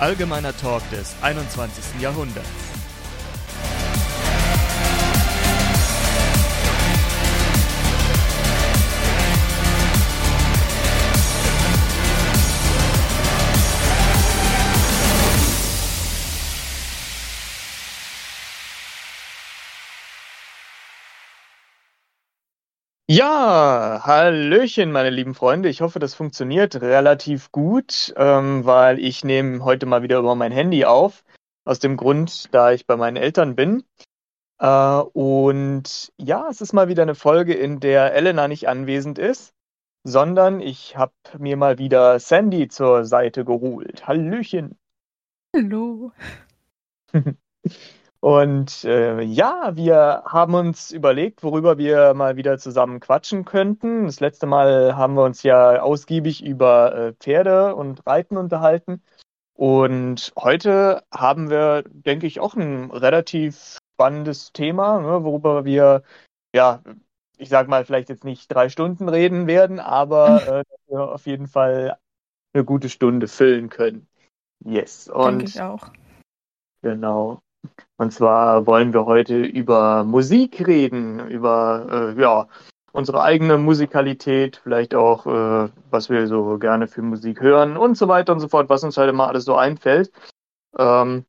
Allgemeiner Talk des 21. Jahrhunderts. Ja, Hallöchen, meine lieben Freunde. Ich hoffe, das funktioniert relativ gut, ähm, weil ich nehme heute mal wieder über mein Handy auf. Aus dem Grund, da ich bei meinen Eltern bin. Äh, und ja, es ist mal wieder eine Folge, in der Elena nicht anwesend ist, sondern ich habe mir mal wieder Sandy zur Seite geholt. Hallöchen. Hallo. Und äh, ja, wir haben uns überlegt, worüber wir mal wieder zusammen quatschen könnten. Das letzte Mal haben wir uns ja ausgiebig über äh, Pferde und Reiten unterhalten. Und heute haben wir, denke ich, auch ein relativ spannendes Thema, ne, worüber wir, ja, ich sag mal, vielleicht jetzt nicht drei Stunden reden werden, aber äh, wir auf jeden Fall eine gute Stunde füllen können. Yes. Und Denke ich auch. Genau. Und zwar wollen wir heute über Musik reden, über äh, ja, unsere eigene Musikalität, vielleicht auch, äh, was wir so gerne für Musik hören und so weiter und so fort, was uns halt immer alles so einfällt. Ähm,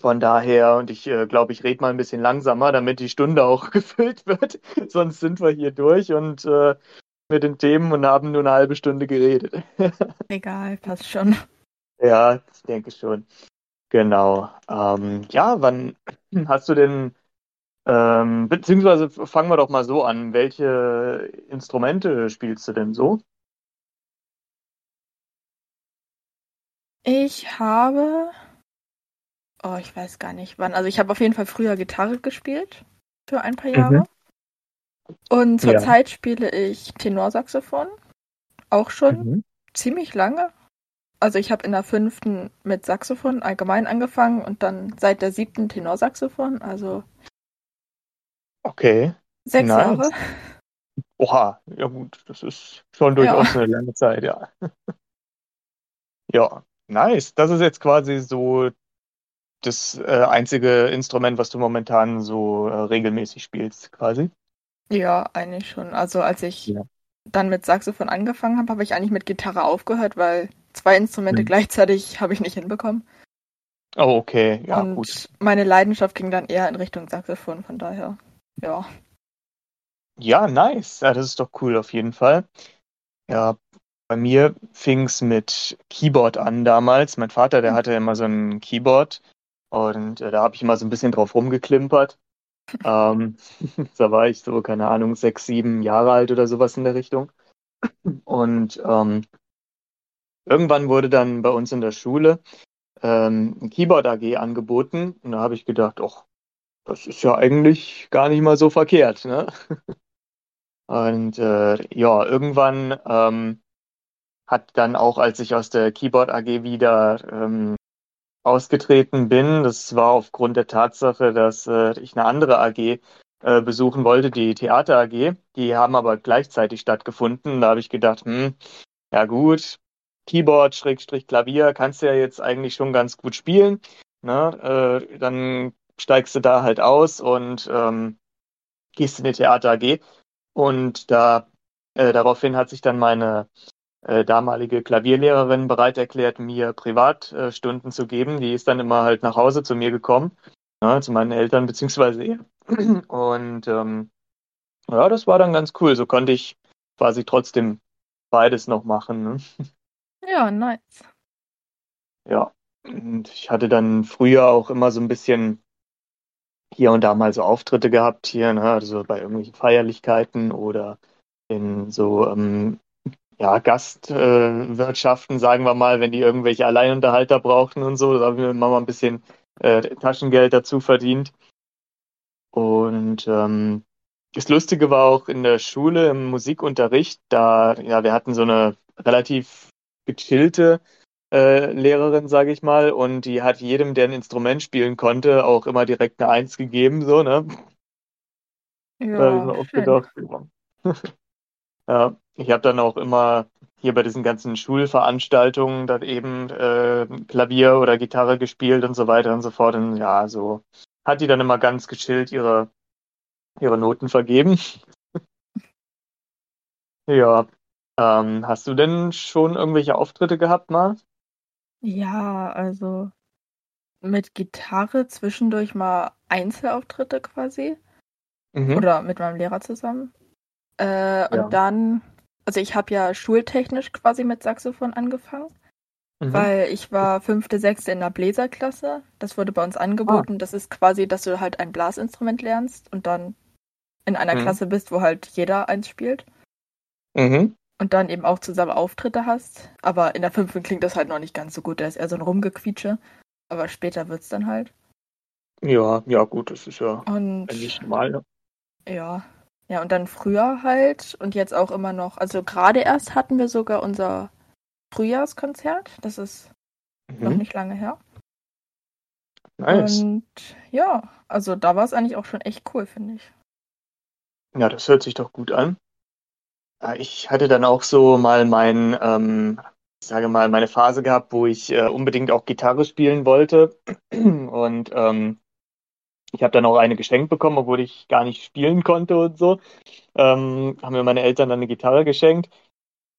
von daher, und ich äh, glaube, ich rede mal ein bisschen langsamer, damit die Stunde auch gefüllt wird. Sonst sind wir hier durch und äh, mit den Themen und haben nur eine halbe Stunde geredet. Egal, passt schon. Ja, ich denke schon. Genau. Ähm, ja, wann hast du denn, ähm, beziehungsweise fangen wir doch mal so an. Welche Instrumente spielst du denn so? Ich habe, oh, ich weiß gar nicht wann. Also ich habe auf jeden Fall früher Gitarre gespielt für ein paar Jahre. Und Ja. zurzeit spiele ich Tenorsaxophon. Auch schon Mhm. ziemlich lange. Also ich habe in der fünften mit Saxophon allgemein angefangen und dann seit der siebten Tenorsaxophon, also Okay. sechs Nice. Jahre. Oha, ja gut, das ist schon durchaus eine lange Zeit, ja. Ja, nice. Das ist jetzt quasi so das äh, einzige Instrument, was du momentan so äh, regelmäßig spielst, quasi. Ja, eigentlich schon. Also als ich Ja. dann mit Saxophon angefangen habe, habe ich eigentlich mit Gitarre aufgehört, weil zwei Instrumente Mhm. gleichzeitig habe ich nicht hinbekommen. Oh, okay, ja, Und gut. meine Leidenschaft ging dann eher in Richtung Saxophon, von daher. Ja. Ja, nice. Ja, das ist doch cool auf jeden Fall. Ja, bei mir fing es mit Keyboard an damals. Mein Vater, der hatte immer so ein Keyboard und äh, da habe ich immer so ein bisschen drauf rumgeklimpert. Ähm, da war ich so, keine Ahnung, sechs, sieben Jahre alt oder sowas in der Richtung. Und ähm, irgendwann wurde dann bei uns in der Schule ähm, ein Keyboard AG angeboten und da habe ich gedacht, ach, das ist ja eigentlich gar nicht mal so verkehrt, ne? Und äh, ja, irgendwann ähm, hat dann auch, als ich aus der Keyboard AG wieder ähm, ausgetreten bin, das war aufgrund der Tatsache, dass äh, ich eine andere AG äh, besuchen wollte, die Theater AG. Die haben aber gleichzeitig stattgefunden. Da habe ich gedacht, hm, ja gut, Keyboard, Schrägstrich Klavier, kannst du ja jetzt eigentlich schon ganz gut spielen. Ne? Äh, dann steigst du da halt aus und ähm, gehst in die Theater AG. Und da äh, daraufhin hat sich dann meine äh, damalige Klavierlehrerin bereit erklärt, mir Privatstunden äh, zu geben. Die ist dann immer halt nach Hause zu mir gekommen, ne, zu meinen Eltern beziehungsweise ihr. Und ähm, ja, das war dann ganz cool. So konnte ich quasi trotzdem beides noch machen. Ne? Ja, nice. Ja, und ich hatte dann früher auch immer so ein bisschen hier und da mal so Auftritte gehabt hier, ne? Also bei irgendwelchen Feierlichkeiten oder in so ähm, ja, Gastwirtschaften, sagen wir mal, wenn die irgendwelche Alleinunterhalter brauchten und so, da haben wir immer mal ein bisschen äh, Taschengeld dazu verdient. Und ähm, das Lustige war auch in der Schule im Musikunterricht, da, ja, wir hatten so eine relativ gechillte äh, Lehrerin, sage ich mal, und die hat jedem, der ein Instrument spielen konnte, auch immer direkt eine Eins gegeben, so, ne? Da habe ich mir Ja, schön. gedacht, ja. Ja, ich habe dann auch immer hier bei diesen ganzen Schulveranstaltungen dann eben äh, Klavier oder Gitarre gespielt und so weiter und so fort. Und ja, so hat die dann immer ganz gechillt ihre, ihre Noten vergeben. ja. Ähm, hast du denn schon irgendwelche Auftritte gehabt mal? Ja, also mit Gitarre zwischendurch mal Einzelauftritte quasi. Mhm. Oder mit meinem Lehrer zusammen. Äh, und Ja. dann, also ich habe ja schultechnisch quasi mit Saxophon angefangen, Mhm. weil ich war fünfte, sechste in der Bläserklasse. Das wurde bei uns Ah. angeboten. Das ist quasi, dass du halt ein Blasinstrument lernst und dann in einer Mhm. Klasse bist, wo halt jeder eins spielt. Mhm. Und dann eben auch zusammen Auftritte hast. Aber in der fünften klingt das halt noch nicht ganz so gut. Da ist eher so ein Rumgequietsche. Aber später wird's dann halt. Ja, ja, gut, das ist ja Und eigentlich normal. Ne? ja. Ja, und dann früher halt und jetzt auch immer noch. Also gerade erst hatten wir sogar unser Frühjahrskonzert. Das ist noch Mhm. nicht lange her. Nice. Und ja, also da war es eigentlich auch schon echt cool, finde ich. Ja, das hört sich doch gut an. Ja, Ich hatte dann auch so mal mein, ähm, ich sage mal, meine Phase gehabt, wo ich äh, unbedingt auch Gitarre spielen wollte. Und ähm, ich habe dann auch eine geschenkt bekommen, obwohl ich gar nicht spielen konnte und so. Ähm, haben mir meine Eltern dann eine Gitarre geschenkt.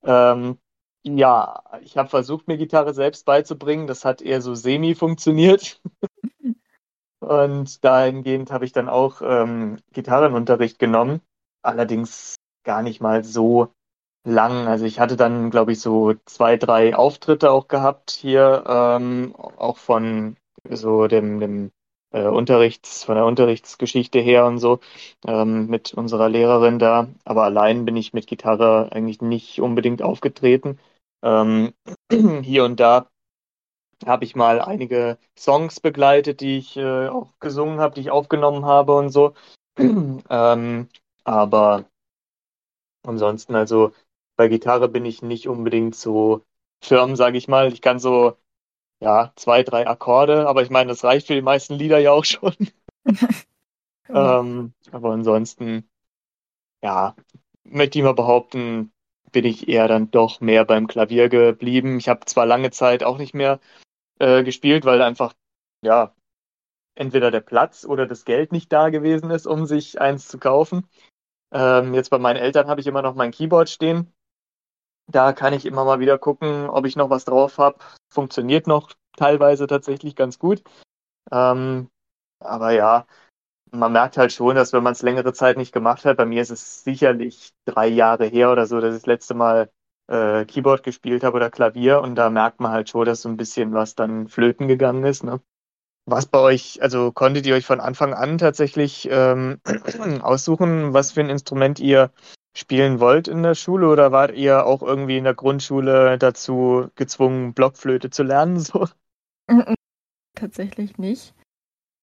Ähm, ja, ich habe versucht, mir Gitarre selbst beizubringen. Das hat eher so semi funktioniert. Und dahingehend habe ich dann auch ähm, Gitarrenunterricht genommen. Allerdings gar nicht mal so lang. Also ich hatte dann, glaube ich, so zwei, drei Auftritte auch gehabt hier, ähm, auch von so dem, dem äh, Unterrichts, von der Unterrichtsgeschichte her und so, ähm, mit unserer Lehrerin da. Aber allein bin ich mit Gitarre eigentlich nicht unbedingt aufgetreten. Ähm, hier und da habe ich mal einige Songs begleitet, die ich äh, auch gesungen habe, die ich aufgenommen habe und so. ähm, aber ansonsten, also bei Gitarre bin ich nicht unbedingt so firm, sage ich mal. Ich kann so, ja, zwei, drei Akkorde, aber ich meine, das reicht für die meisten Lieder ja auch schon. Ähm, aber ansonsten, ja, möchte ich mal behaupten, bin ich eher dann doch mehr beim Klavier geblieben. Ich habe zwar lange Zeit auch nicht mehr äh, gespielt, weil einfach, ja, entweder der Platz oder das Geld nicht da gewesen ist, um sich eins zu kaufen. Ähm, jetzt bei meinen Eltern habe ich immer noch mein Keyboard stehen. Da kann ich immer mal wieder gucken, ob ich noch was drauf habe. Funktioniert noch teilweise tatsächlich ganz gut. Ähm, aber ja, man merkt halt schon, dass wenn man es längere Zeit nicht gemacht hat, bei mir ist es sicherlich drei Jahre her oder so, dass ich das letzte Mal äh, Keyboard gespielt habe oder Klavier und da merkt man halt schon, dass so ein bisschen was dann flöten gegangen ist. Ne? Was bei euch, also konntet ihr euch von Anfang an tatsächlich ähm, aussuchen, was für ein Instrument ihr spielen wollt in der Schule oder wart ihr auch irgendwie in der Grundschule dazu gezwungen, Blockflöte zu lernen? So? Tatsächlich nicht.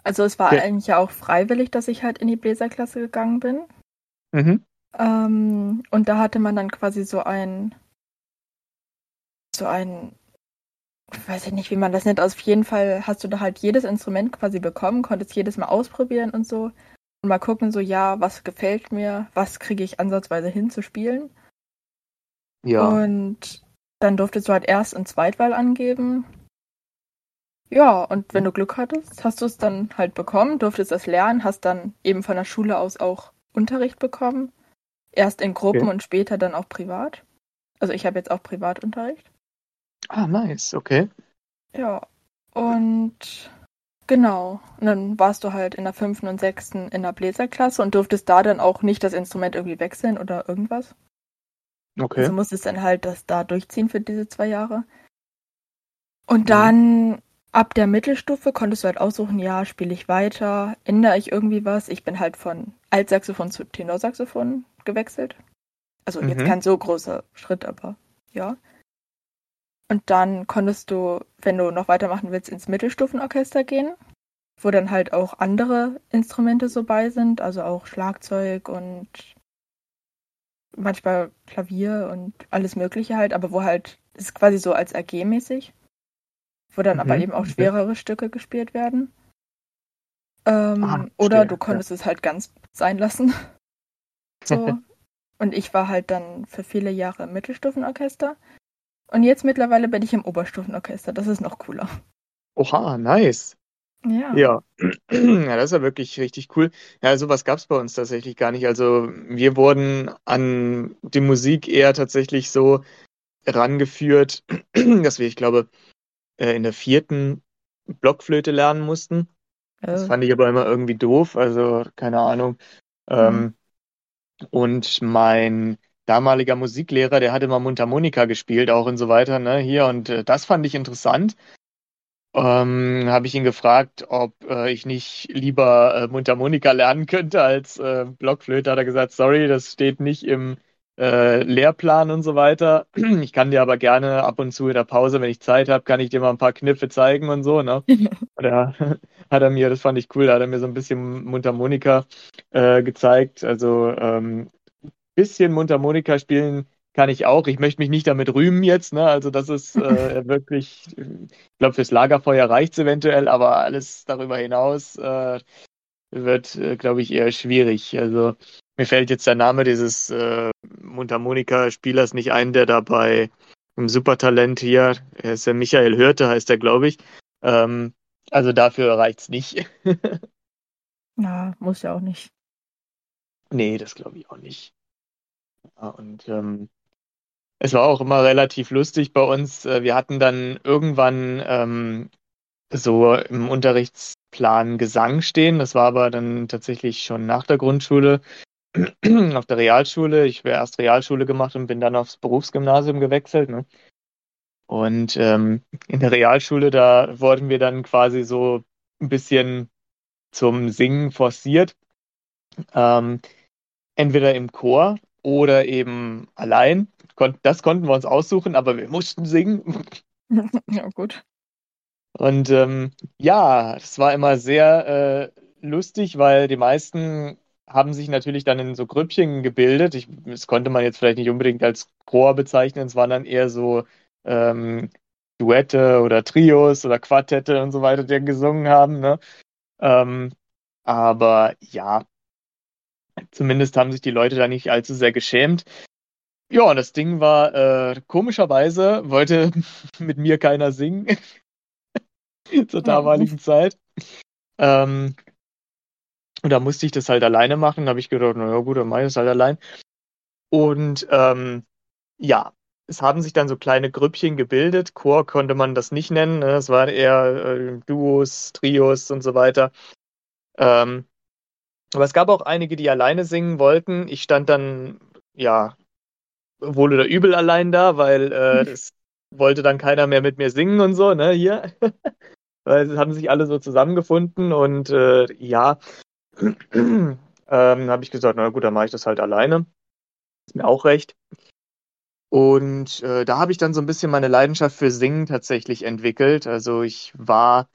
Also es war Okay. eigentlich ja auch freiwillig, dass ich halt in die Bläserklasse gegangen bin. Mhm. Ähm, und da hatte man dann quasi so ein, so ein, ich weiß ich nicht, wie man das nennt. Auf jeden Fall hast du da halt jedes Instrument quasi bekommen, konntest jedes mal ausprobieren und so. Und mal gucken, so, ja, was gefällt mir, was kriege ich ansatzweise hin zu spielen. Ja. Und dann durftest du halt Erst- und Zweitwahl angeben. Ja, und wenn du Glück hattest, hast du es dann halt bekommen, durftest das lernen, hast dann eben von der Schule aus auch Unterricht bekommen. Erst in Gruppen Okay. und später dann auch privat. Also ich habe jetzt auch Privatunterricht. Ah, nice, okay. Ja, und genau. Und dann warst du halt in der fünften und sechsten in der Bläserklasse und durftest da dann auch nicht das Instrument irgendwie wechseln oder irgendwas. Okay. Also musstest dann halt das da durchziehen für diese zwei Jahre. Und dann ab der Mittelstufe konntest du halt aussuchen, ja, spiele ich weiter, ändere ich irgendwie was. Ich bin halt von Altsaxophon zu Tenorsaxophon gewechselt. Also jetzt Mhm. kein so großer Schritt, aber ja. Und dann konntest du, wenn du noch weitermachen willst, ins Mittelstufenorchester gehen, wo dann halt auch andere Instrumente so bei sind, also auch Schlagzeug und manchmal Klavier und alles Mögliche halt, aber wo halt, es ist quasi so als AG-mäßig, wo dann aber Mhm, eben auch schwerere Stücke gespielt werden. Ähm, Ah, oder du ja. konntest es halt ganz sein lassen. So. Und ich war halt dann für viele Jahre im Mittelstufenorchester. Und jetzt mittlerweile bin ich im Oberstufenorchester. Das ist noch cooler. Oha, nice. Ja. Ja. ja, das ist ja wirklich richtig cool. Ja, sowas gab es bei uns tatsächlich gar nicht. Also wir wurden an die Musik eher tatsächlich so rangeführt, dass wir, ich glaube, äh, in der vierten Blockflöte lernen mussten. Das Äh, fand ich aber immer irgendwie doof, also keine Ahnung. Ähm, und mein damaliger Musiklehrer, der hat immer Mundharmonika gespielt, auch und so weiter, ne, hier. Und äh, das fand ich interessant. Ähm, habe ich ihn gefragt, ob äh, ich nicht lieber äh, Mundharmonika lernen könnte als äh, Blockflöte. Hat er gesagt, sorry, das steht nicht im äh, Lehrplan und so weiter. Ich kann dir aber gerne ab und zu in der Pause, wenn ich Zeit habe, kann ich dir mal ein paar Kniffe zeigen und so, ne? Da hat er mir, das fand ich cool, da hat er mir so ein bisschen Mundharmonika äh, gezeigt. Also ähm, bisschen Mundharmonika spielen kann ich auch. Ich möchte mich nicht damit rühmen jetzt, ne? Also das ist äh, wirklich, ich glaube, fürs Lagerfeuer reicht es eventuell, aber alles darüber hinaus äh, wird, äh, glaube ich, eher schwierig. Also mir fällt jetzt der Name dieses äh, Mundharmonika-Spielers nicht ein, der dabei im Supertalent hier, er ist der Michael Hürte, heißt er, glaube ich. Ähm, also dafür reicht's nicht. ja, muss ja auch nicht. Nee, das glaube ich auch nicht. Ja, und ähm, es war auch immer relativ lustig bei uns. Äh, Wir hatten dann irgendwann ähm, so im Unterrichtsplan Gesang stehen. Das war aber dann tatsächlich schon nach der Grundschule, auf der Realschule. Ich habe erst Realschule gemacht und bin dann aufs Berufsgymnasium gewechselt. Ne? Und ähm, in der Realschule, da wurden wir dann quasi so ein bisschen zum Singen forciert. Ähm, entweder im Chor oder eben allein. Das konnten wir uns aussuchen, aber wir mussten singen. ja, gut. Und ähm, ja, das war immer sehr äh, lustig, weil die meisten haben sich natürlich dann in so Grüppchen gebildet. Ich, das konnte man jetzt vielleicht nicht unbedingt als Chor bezeichnen, es waren dann eher so ähm, Duette oder Trios oder Quartette und so weiter, die gesungen haben. Ne? Ähm, aber ja, zumindest haben sich die Leute da nicht allzu sehr geschämt. Ja, und das Ding war, äh, komischerweise wollte mit mir keiner singen zur damaligen Zeit. Ähm, und da musste ich das halt alleine machen. Da habe ich gedacht, naja gut, dann mache ich das halt allein. Und ähm, ja, es haben sich dann so kleine Grüppchen gebildet. Chor konnte man das nicht nennen. Ne? Es waren eher äh, Duos, Trios und so weiter. Ähm, aber es gab auch einige, die alleine singen wollten. Ich stand dann, ja, wohl oder übel allein da, weil äh, es wollte dann keiner mehr mit mir singen und so, ne, hier. weil es haben sich alle so zusammengefunden und äh, ja, ähm, habe ich gesagt, na gut, dann mache ich das halt alleine. Ist mir auch recht. Und äh, da habe ich dann so ein bisschen meine Leidenschaft für Singen tatsächlich entwickelt. Also ich war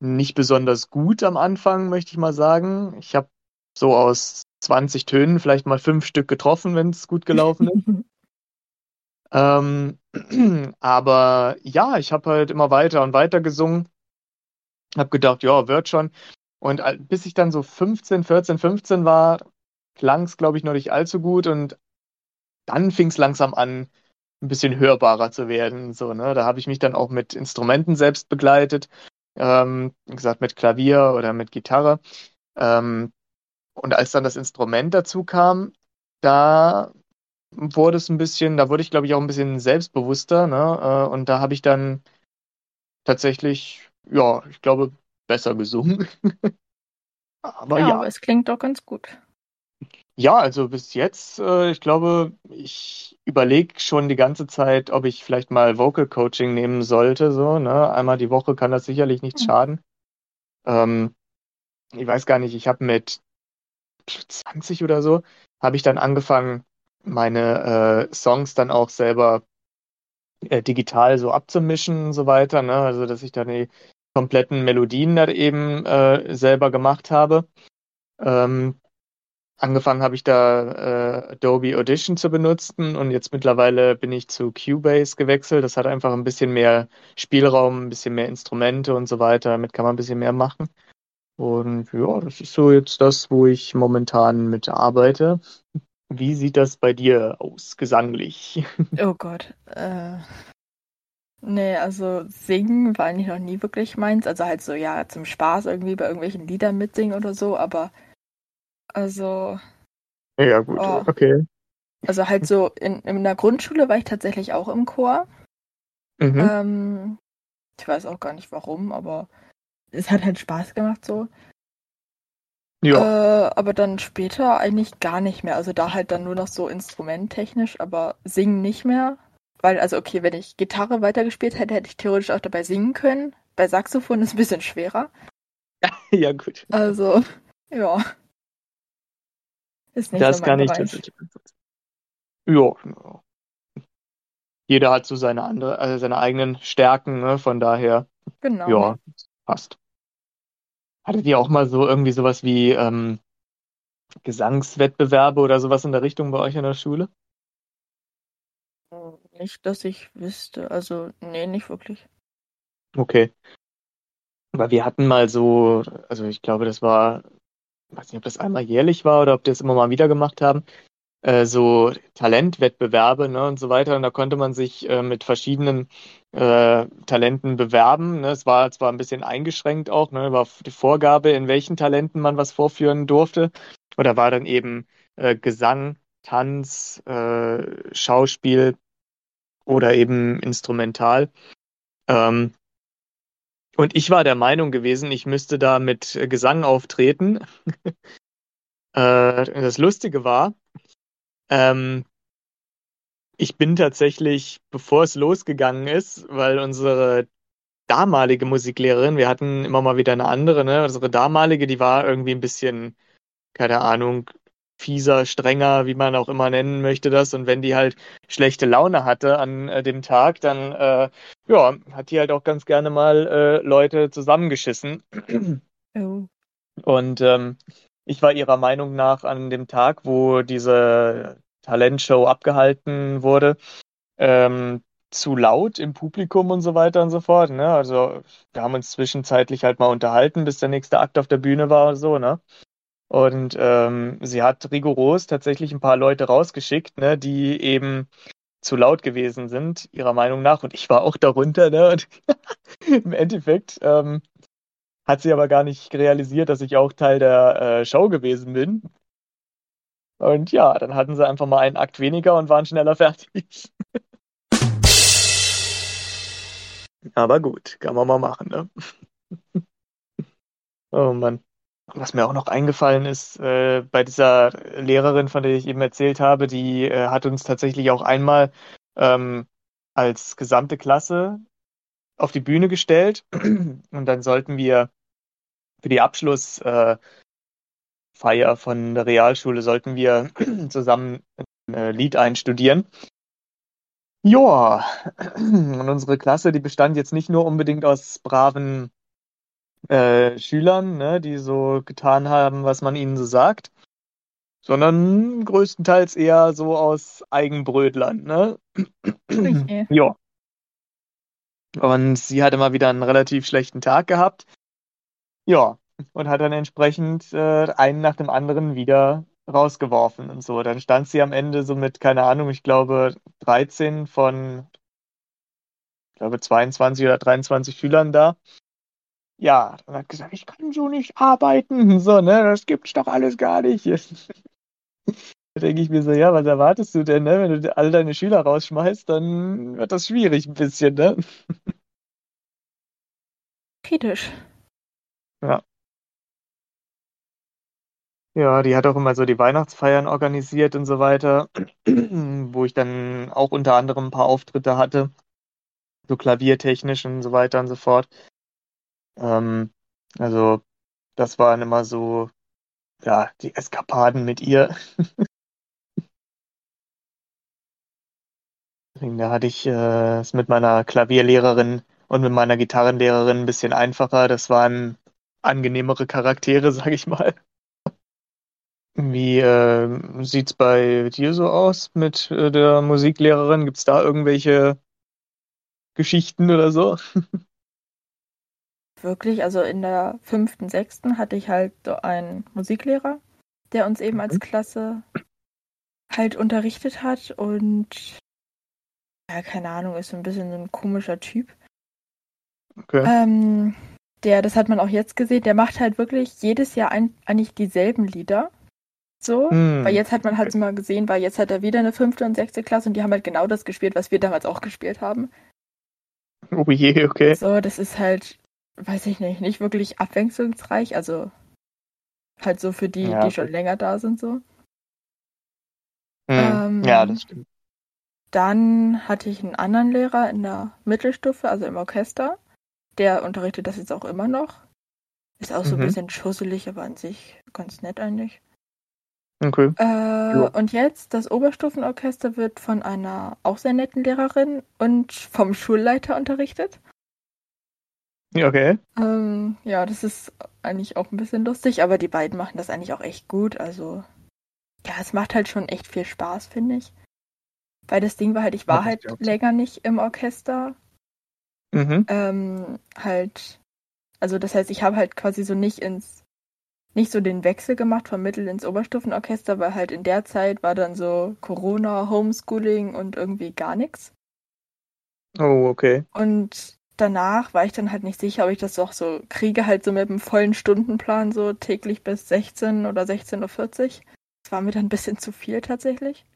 nicht besonders gut am Anfang, möchte ich mal sagen. Ich habe so aus 20 Tönen vielleicht mal fünf Stück getroffen, wenn es gut gelaufen ist. ähm, aber ja, ich habe halt immer weiter und weiter gesungen. Habe gedacht, ja, wird schon. Und bis ich dann so 15, 14, 15 war, klang es, glaube ich, noch nicht allzu gut. Und dann fing es langsam an, ein bisschen hörbarer zu werden. So, ne? Da habe ich mich dann auch mit Instrumenten selbst begleitet. Ähm, wie gesagt, mit Klavier oder mit Gitarre. Ähm, und als dann das Instrument dazu kam, da wurde es ein bisschen, da wurde ich, glaube ich, auch ein bisschen selbstbewusster. Ne? Und da habe ich dann tatsächlich, ja, ich glaube, besser gesungen. aber ja, ja. aber es klingt doch ganz gut. Ja, also bis jetzt, äh, ich glaube, ich überlege schon die ganze Zeit, ob ich vielleicht mal Vocal Coaching nehmen sollte. So, ne? Einmal die Woche kann das sicherlich nichts Hm. schaden. Ähm, ich weiß gar nicht, ich habe mit 20 oder so, habe ich dann angefangen, meine äh, Songs dann auch selber äh, digital so abzumischen und so weiter. Ne? Also, dass ich dann die kompletten Melodien da eben äh, selber gemacht habe. Ähm, angefangen habe ich da äh, Adobe Audition zu benutzen und jetzt mittlerweile bin ich zu Cubase gewechselt. Das hat einfach ein bisschen mehr Spielraum, ein bisschen mehr Instrumente und so weiter. Damit kann man ein bisschen mehr machen. Und ja, das ist so jetzt das, wo ich momentan mit arbeite. wie sieht das bei dir aus, gesanglich? Oh Gott. Äh, nee, also singen war eigentlich noch nie wirklich meins. Also halt so, ja, zum Spaß irgendwie bei irgendwelchen Liedern mitsingen oder so, aber also. Ja, gut, oh. okay. Also halt so in, in der Grundschule war ich tatsächlich auch im Chor. Mhm. Ähm, ich weiß auch gar nicht warum, aber es hat halt Spaß gemacht so. Ja. Äh, aber dann später eigentlich gar nicht mehr. Also da halt dann nur noch so instrumenttechnisch, aber singen nicht mehr. Weil, also okay, wenn ich Gitarre weitergespielt hätte, hätte ich theoretisch auch dabei singen können. Bei Saxophon ist es ein bisschen schwerer. ja, gut. Also, ja. Ist nicht das so kann ich tatsächlich. Ja. Jeder hat so seine andere, also seine eigenen Stärken, ne? Von daher. Genau. Ja, passt. Hattet ihr auch mal so irgendwie sowas wie ähm, Gesangswettbewerbe oder sowas in der Richtung bei euch in der Schule? Nicht, dass ich wüsste. Also, nee, nicht wirklich. Okay. Aber wir hatten mal so, also ich glaube, das war, weiß nicht, ob das einmal jährlich war oder ob wir das immer mal wieder gemacht haben, äh, so Talentwettbewerbe ne, und so weiter. Und da konnte man sich äh, mit verschiedenen äh, Talenten bewerben. Ne. Es war zwar ein bisschen eingeschränkt auch, ne, war die Vorgabe, in welchen Talenten man was vorführen durfte. Oder war dann eben äh, Gesang, Tanz, äh, Schauspiel oder eben instrumental. Ähm, und ich war der Meinung gewesen, ich müsste da mit Gesang auftreten. äh, das Lustige war, ähm, ich bin tatsächlich, bevor es losgegangen ist, weil unsere damalige Musiklehrerin, wir hatten immer mal wieder eine andere, ne? Unsere damalige, die war irgendwie ein bisschen, keine Ahnung, fieser, strenger, wie man auch immer nennen möchte das. Und wenn die halt schlechte Laune hatte an äh, dem Tag, dann äh, ja, hat die halt auch ganz gerne mal äh, Leute zusammengeschissen. Oh. Und ähm, ich war ihrer Meinung nach an dem Tag, wo diese Talentshow abgehalten wurde, ähm, zu laut im Publikum und so weiter und so fort. Ne? Also wir haben uns zwischenzeitlich halt mal unterhalten, bis der nächste Akt auf der Bühne war und so, ne? Und ähm, sie hat rigoros tatsächlich ein paar Leute rausgeschickt, ne, die eben zu laut gewesen sind, ihrer Meinung nach. Und ich war auch darunter, ne? Und im Endeffekt ähm, hat sie aber gar nicht realisiert, dass ich auch Teil der äh, Show gewesen bin. Und ja, dann hatten sie einfach mal einen Akt weniger und waren schneller fertig. aber gut, kann man mal machen, ne? oh Mann. Was mir auch noch eingefallen ist, äh, bei dieser Lehrerin, von der ich eben erzählt habe, die äh, hat uns tatsächlich auch einmal ähm, als gesamte Klasse auf die Bühne gestellt und dann sollten wir für die Abschlussfeier äh, von der Realschule sollten wir zusammen ein äh, Lied einstudieren. Ja, und unsere Klasse, die bestand jetzt nicht nur unbedingt aus braven äh, Schülern, ne, die so getan haben, was man ihnen so sagt, sondern größtenteils eher so aus Eigenbrötlern, ne? Ja. Und sie hatte mal wieder einen relativ schlechten Tag gehabt. Ja, und hat dann entsprechend äh, einen nach dem anderen wieder rausgeworfen und so. Dann stand sie am Ende so mit, keine Ahnung, ich glaube 13 von, ich glaube 22 oder 23 Schülern da. Ja, und hat gesagt, ich kann so nicht arbeiten. So, ne, das gibt's doch alles gar nicht. da denke ich mir so, ja, was erwartest du denn, ne? Wenn du all deine Schüler rausschmeißt, dann wird das schwierig ein bisschen, ne? Kritisch. Ja. Ja, die hat auch immer so die Weihnachtsfeiern organisiert und so weiter, wo ich dann auch unter anderem ein paar Auftritte hatte, so klaviertechnisch und so weiter und so fort. Ähm, also, das waren immer so, ja, die Eskapaden mit ihr. Da hatte ich äh, es mit meiner Klavierlehrerin und mit meiner Gitarrenlehrerin ein bisschen einfacher. Das waren angenehmere Charaktere, sag ich mal. Wie äh, sieht's bei dir so aus mit äh, der Musiklehrerin? Gibt's da irgendwelche Geschichten oder so? Wirklich, also in der fünften, sechsten hatte ich halt so einen Musiklehrer, der uns eben als mhm. Klasse halt unterrichtet hat und ja, keine Ahnung, ist so ein bisschen so ein komischer Typ. Okay. Ähm, der, das hat man auch jetzt gesehen, der macht halt wirklich jedes Jahr ein, eigentlich dieselben Lieder. So, Hm. weil jetzt hat man halt mal gesehen, weil jetzt hat er wieder eine fünfte und sechste Klasse und die haben halt genau das gespielt, was wir damals auch gespielt haben. Oh je, okay. So, das ist halt, weiß ich nicht, nicht wirklich abwechslungsreich, also halt so für die, Ja, die schon länger da sind, so. Hm. Ähm, Ja, das stimmt. Dann hatte ich einen anderen Lehrer in der Mittelstufe, also im Orchester. Der unterrichtet das jetzt auch immer noch. Ist auch so ein Mhm. bisschen schusselig, aber an sich ganz nett eigentlich. Okay. Äh, und jetzt, das Oberstufenorchester wird von einer auch sehr netten Lehrerin und vom Schulleiter unterrichtet. Ja, Okay. Ähm, ja, das ist eigentlich auch ein bisschen lustig, aber die beiden machen das eigentlich auch echt gut. Also, ja, es macht halt schon echt viel Spaß, finde ich. Weil das Ding war halt, ich war Hab halt länger nicht im Orchester. Mhm. Ähm, halt, also das heißt, ich habe halt quasi so nicht ins, nicht so den Wechsel gemacht vom Mittel ins Oberstufenorchester, weil halt in der Zeit war dann so Corona, Homeschooling und irgendwie gar nichts. Oh, okay. Und danach war ich dann halt nicht sicher, ob ich das doch so kriege, halt so mit einem vollen Stundenplan, so täglich bis 16 oder 16.40 Uhr. Das war mir dann ein bisschen zu viel tatsächlich.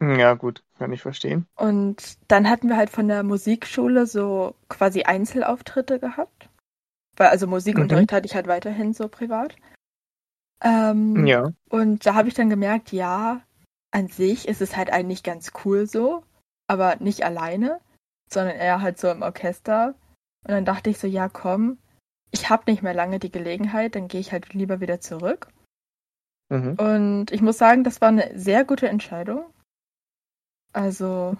Ja, gut, kann ich verstehen. Und dann hatten wir halt von der Musikschule so quasi Einzelauftritte gehabt. Weil also Musikunterricht hatte ich halt weiterhin so privat. Ähm, Ja. Und da habe ich dann gemerkt, ja, an sich ist es halt eigentlich ganz cool so, aber nicht alleine, sondern eher halt so im Orchester. Und dann dachte ich so, ja, komm, ich habe nicht mehr lange die Gelegenheit, dann gehe ich halt lieber wieder zurück. Mhm. Und ich muss sagen, das war eine sehr gute Entscheidung. Also,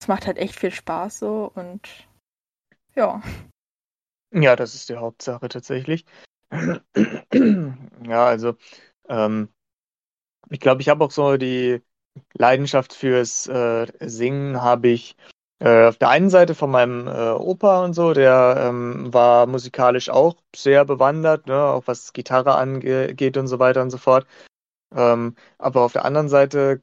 es macht halt echt viel Spaß so und ja. Ja, das ist die Hauptsache tatsächlich. Ja, also ähm, ich glaube, ich habe auch so die Leidenschaft fürs äh, Singen habe ich äh, auf der einen Seite von meinem äh, Opa und so, der ähm, war musikalisch auch sehr bewandert, ne, auch was Gitarre angeht und so weiter und so fort. Ähm, aber auf der anderen Seite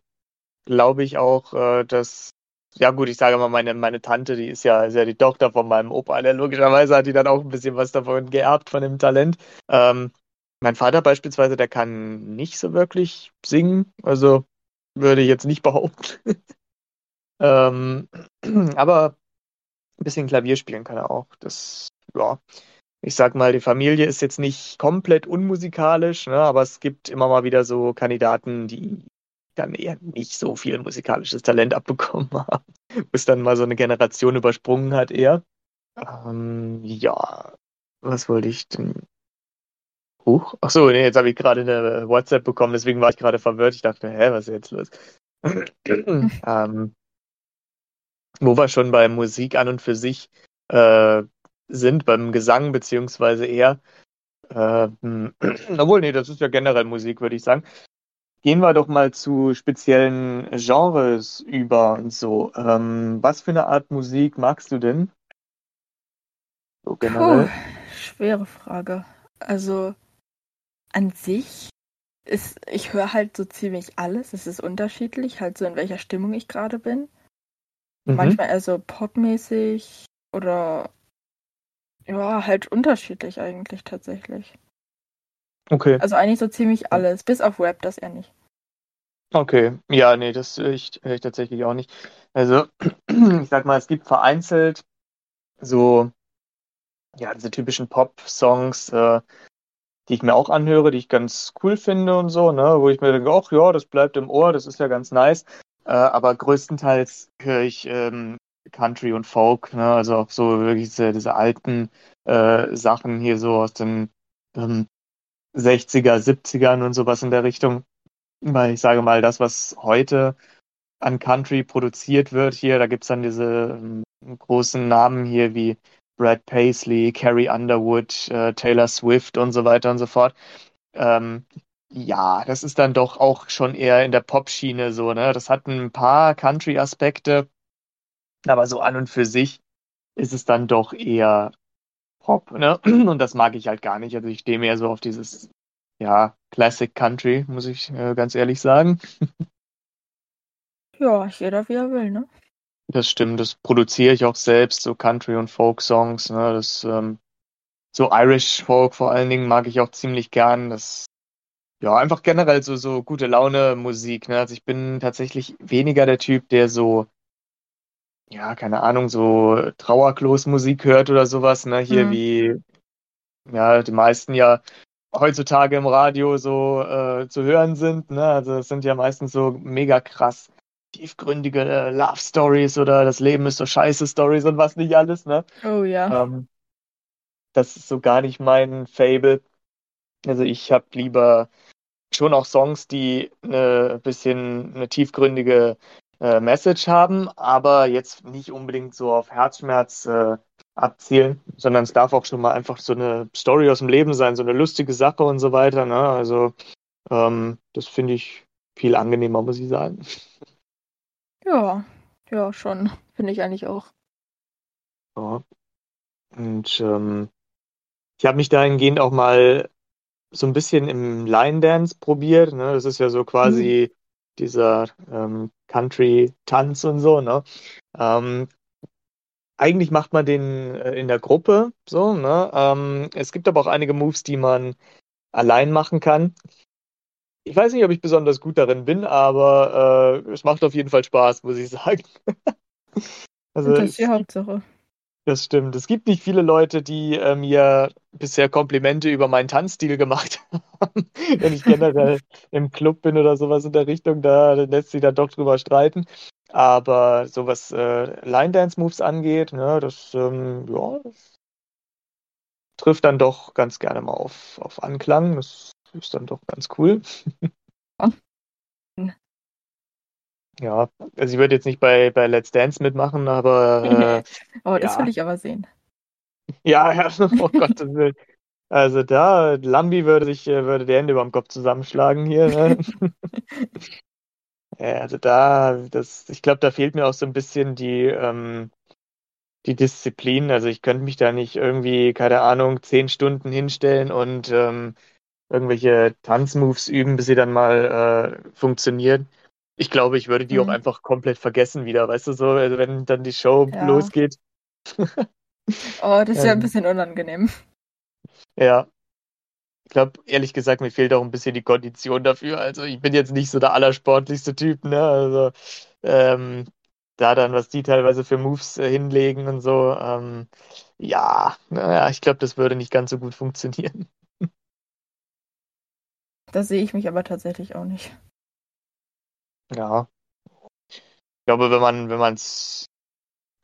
glaube ich auch, äh, dass, ja gut, ich sage mal, meine, meine Tante, die ist ja, ist ja die Tochter von meinem Opa, der logischerweise hat die dann auch ein bisschen was davon geerbt, von dem Talent. Ähm, mein Vater beispielsweise, der kann nicht so wirklich singen, also würde ich jetzt nicht behaupten. ähm, aber ein bisschen Klavier spielen kann er auch. Das, ja, ich sag mal, die Familie ist jetzt nicht komplett unmusikalisch, ne, aber es gibt immer mal wieder so Kandidaten, die dann eher nicht so viel musikalisches Talent abbekommen haben, bis dann mal so eine Generation übersprungen hat eher. Ähm, ja, was wollte ich denn? Huch. Ach so, nee, jetzt habe ich gerade eine WhatsApp bekommen, deswegen war ich gerade verwirrt. Ich dachte, hä, was ist jetzt los? ähm, wo wir schon bei Musik an und für sich äh, sind, beim Gesang beziehungsweise eher. ähm, obwohl, nee, das ist ja generell Musik, würde ich sagen. Gehen wir doch mal zu speziellen Genres über und so. Ähm, was für eine Art Musik magst du denn? So Puh, generell. schwere Frage. Also an sich ist, ich höre halt so ziemlich alles. Es ist unterschiedlich, halt so in welcher Stimmung ich gerade bin. Mhm. Manchmal eher so popmäßig oder ja, halt unterschiedlich eigentlich tatsächlich. Okay. Also eigentlich so ziemlich alles, bis auf Rap, das eher nicht. Okay, ja, nee, das höre ich, höre ich tatsächlich auch nicht. Also, ich sag mal, es gibt vereinzelt so, ja, diese typischen Pop-Songs, äh, die ich mir auch anhöre, die ich ganz cool finde und so, ne, wo ich mir denke, ach ja, das bleibt im Ohr, das ist ja ganz nice. Äh, aber größtenteils höre ich ähm, Country und Folk, ne, also auch so wirklich diese, diese alten äh, Sachen hier so aus den ähm, 60er, 70ern und sowas in der Richtung. Weil ich sage mal, das, was heute an Country produziert wird hier, da gibt's dann diese ähm, großen Namen hier wie Brad Paisley, Carrie Underwood, äh, Taylor Swift und so weiter und so fort. Ähm, ja, das ist dann doch auch schon eher in der Pop-Schiene so, ne? Das hat ein paar Country-Aspekte, aber so an und für sich ist es dann doch eher Pop, ne? Und das mag ich halt gar nicht. Also ich stehe mehr so auf dieses, ja, Classic Country, muss ich äh, ganz ehrlich sagen. Ja, jeder wie er will, ne? Das stimmt, das produziere ich auch selbst, so Country- und Folk-Songs. Ne? Das, ähm, so Irish Folk vor allen Dingen mag ich auch ziemlich gern. Das, ja, einfach generell so, so gute Laune Musik. Ne? Also ich bin tatsächlich weniger der Typ, der so, ja, keine Ahnung, so Trauerklos-Musik hört oder sowas. Ne? Hier Mhm. wie, ja, die meisten ja heutzutage im Radio so äh, zu hören sind. Ne? Also es sind ja meistens so mega krass tiefgründige äh, Love Stories oder das Leben ist so scheiße Stories und was nicht alles. Ne? Oh ja. Ähm, das ist so gar nicht mein Fable. Also ich habe lieber schon auch Songs, die eine bisschen eine tiefgründige äh, Message haben, aber jetzt nicht unbedingt so auf Herzschmerz äh, abzielen, sondern es darf auch schon mal einfach so eine Story aus dem Leben sein, so eine lustige Sache und so weiter. Ne? Also ähm, das finde ich viel angenehmer, muss ich sagen. Ja, ja, schon. Finde ich eigentlich auch. Ja. Und ähm, ich habe mich dahingehend auch mal so ein bisschen im Line Dance probiert. Ne? Das ist ja so quasi dieser ähm, Country-Tanz und so. Ne? Ähm, eigentlich macht man den äh, in der Gruppe so. Ne? Ähm, es gibt aber auch einige Moves, die man allein machen kann. Ich weiß nicht, ob ich besonders gut darin bin, aber äh, es macht auf jeden Fall Spaß, muss ich sagen. also Das ist die Hauptsache. Das stimmt. Es gibt nicht viele Leute, die äh, mir bisher Komplimente über meinen Tanzstil gemacht haben. Wenn ich generell im Club bin oder sowas in der Richtung, da lässt sich dann doch drüber streiten. Aber so was äh, Line-Dance-Moves angeht, ne, das, ähm, ja, das trifft dann doch ganz gerne mal auf, auf Anklang. Das ist dann doch ganz cool. Ja, also ich würde jetzt nicht bei, bei Let's Dance mitmachen, aber äh, oh, das ja. will ich aber sehen. Ja, ja, oh Gottes Willen. Also da, Lambi würde sich, äh, würde die Hände über dem Kopf zusammenschlagen hier. Ne? ja, also da, das, ich glaube, da fehlt mir auch so ein bisschen die, ähm, die Disziplin. Also ich könnte mich da nicht irgendwie, keine Ahnung, zehn Stunden hinstellen und ähm, irgendwelche Tanzmoves üben, bis sie dann mal äh, funktionieren. Ich glaube, ich würde die Mhm. auch einfach komplett vergessen wieder, weißt du so, also wenn dann die Show Ja. losgeht. Oh, das ist ja ein Ähm. bisschen unangenehm. Ja. Ich glaube, ehrlich gesagt, mir fehlt auch ein bisschen die Kondition dafür. Also ich bin jetzt nicht so der allersportlichste Typ, ne? Also ähm, da dann, was die teilweise für Moves äh, hinlegen und so, ähm, ja, naja, ich glaube, das würde nicht ganz so gut funktionieren. Da sehe ich mich aber tatsächlich auch nicht. Ja. Ich glaube, wenn man, wenn man es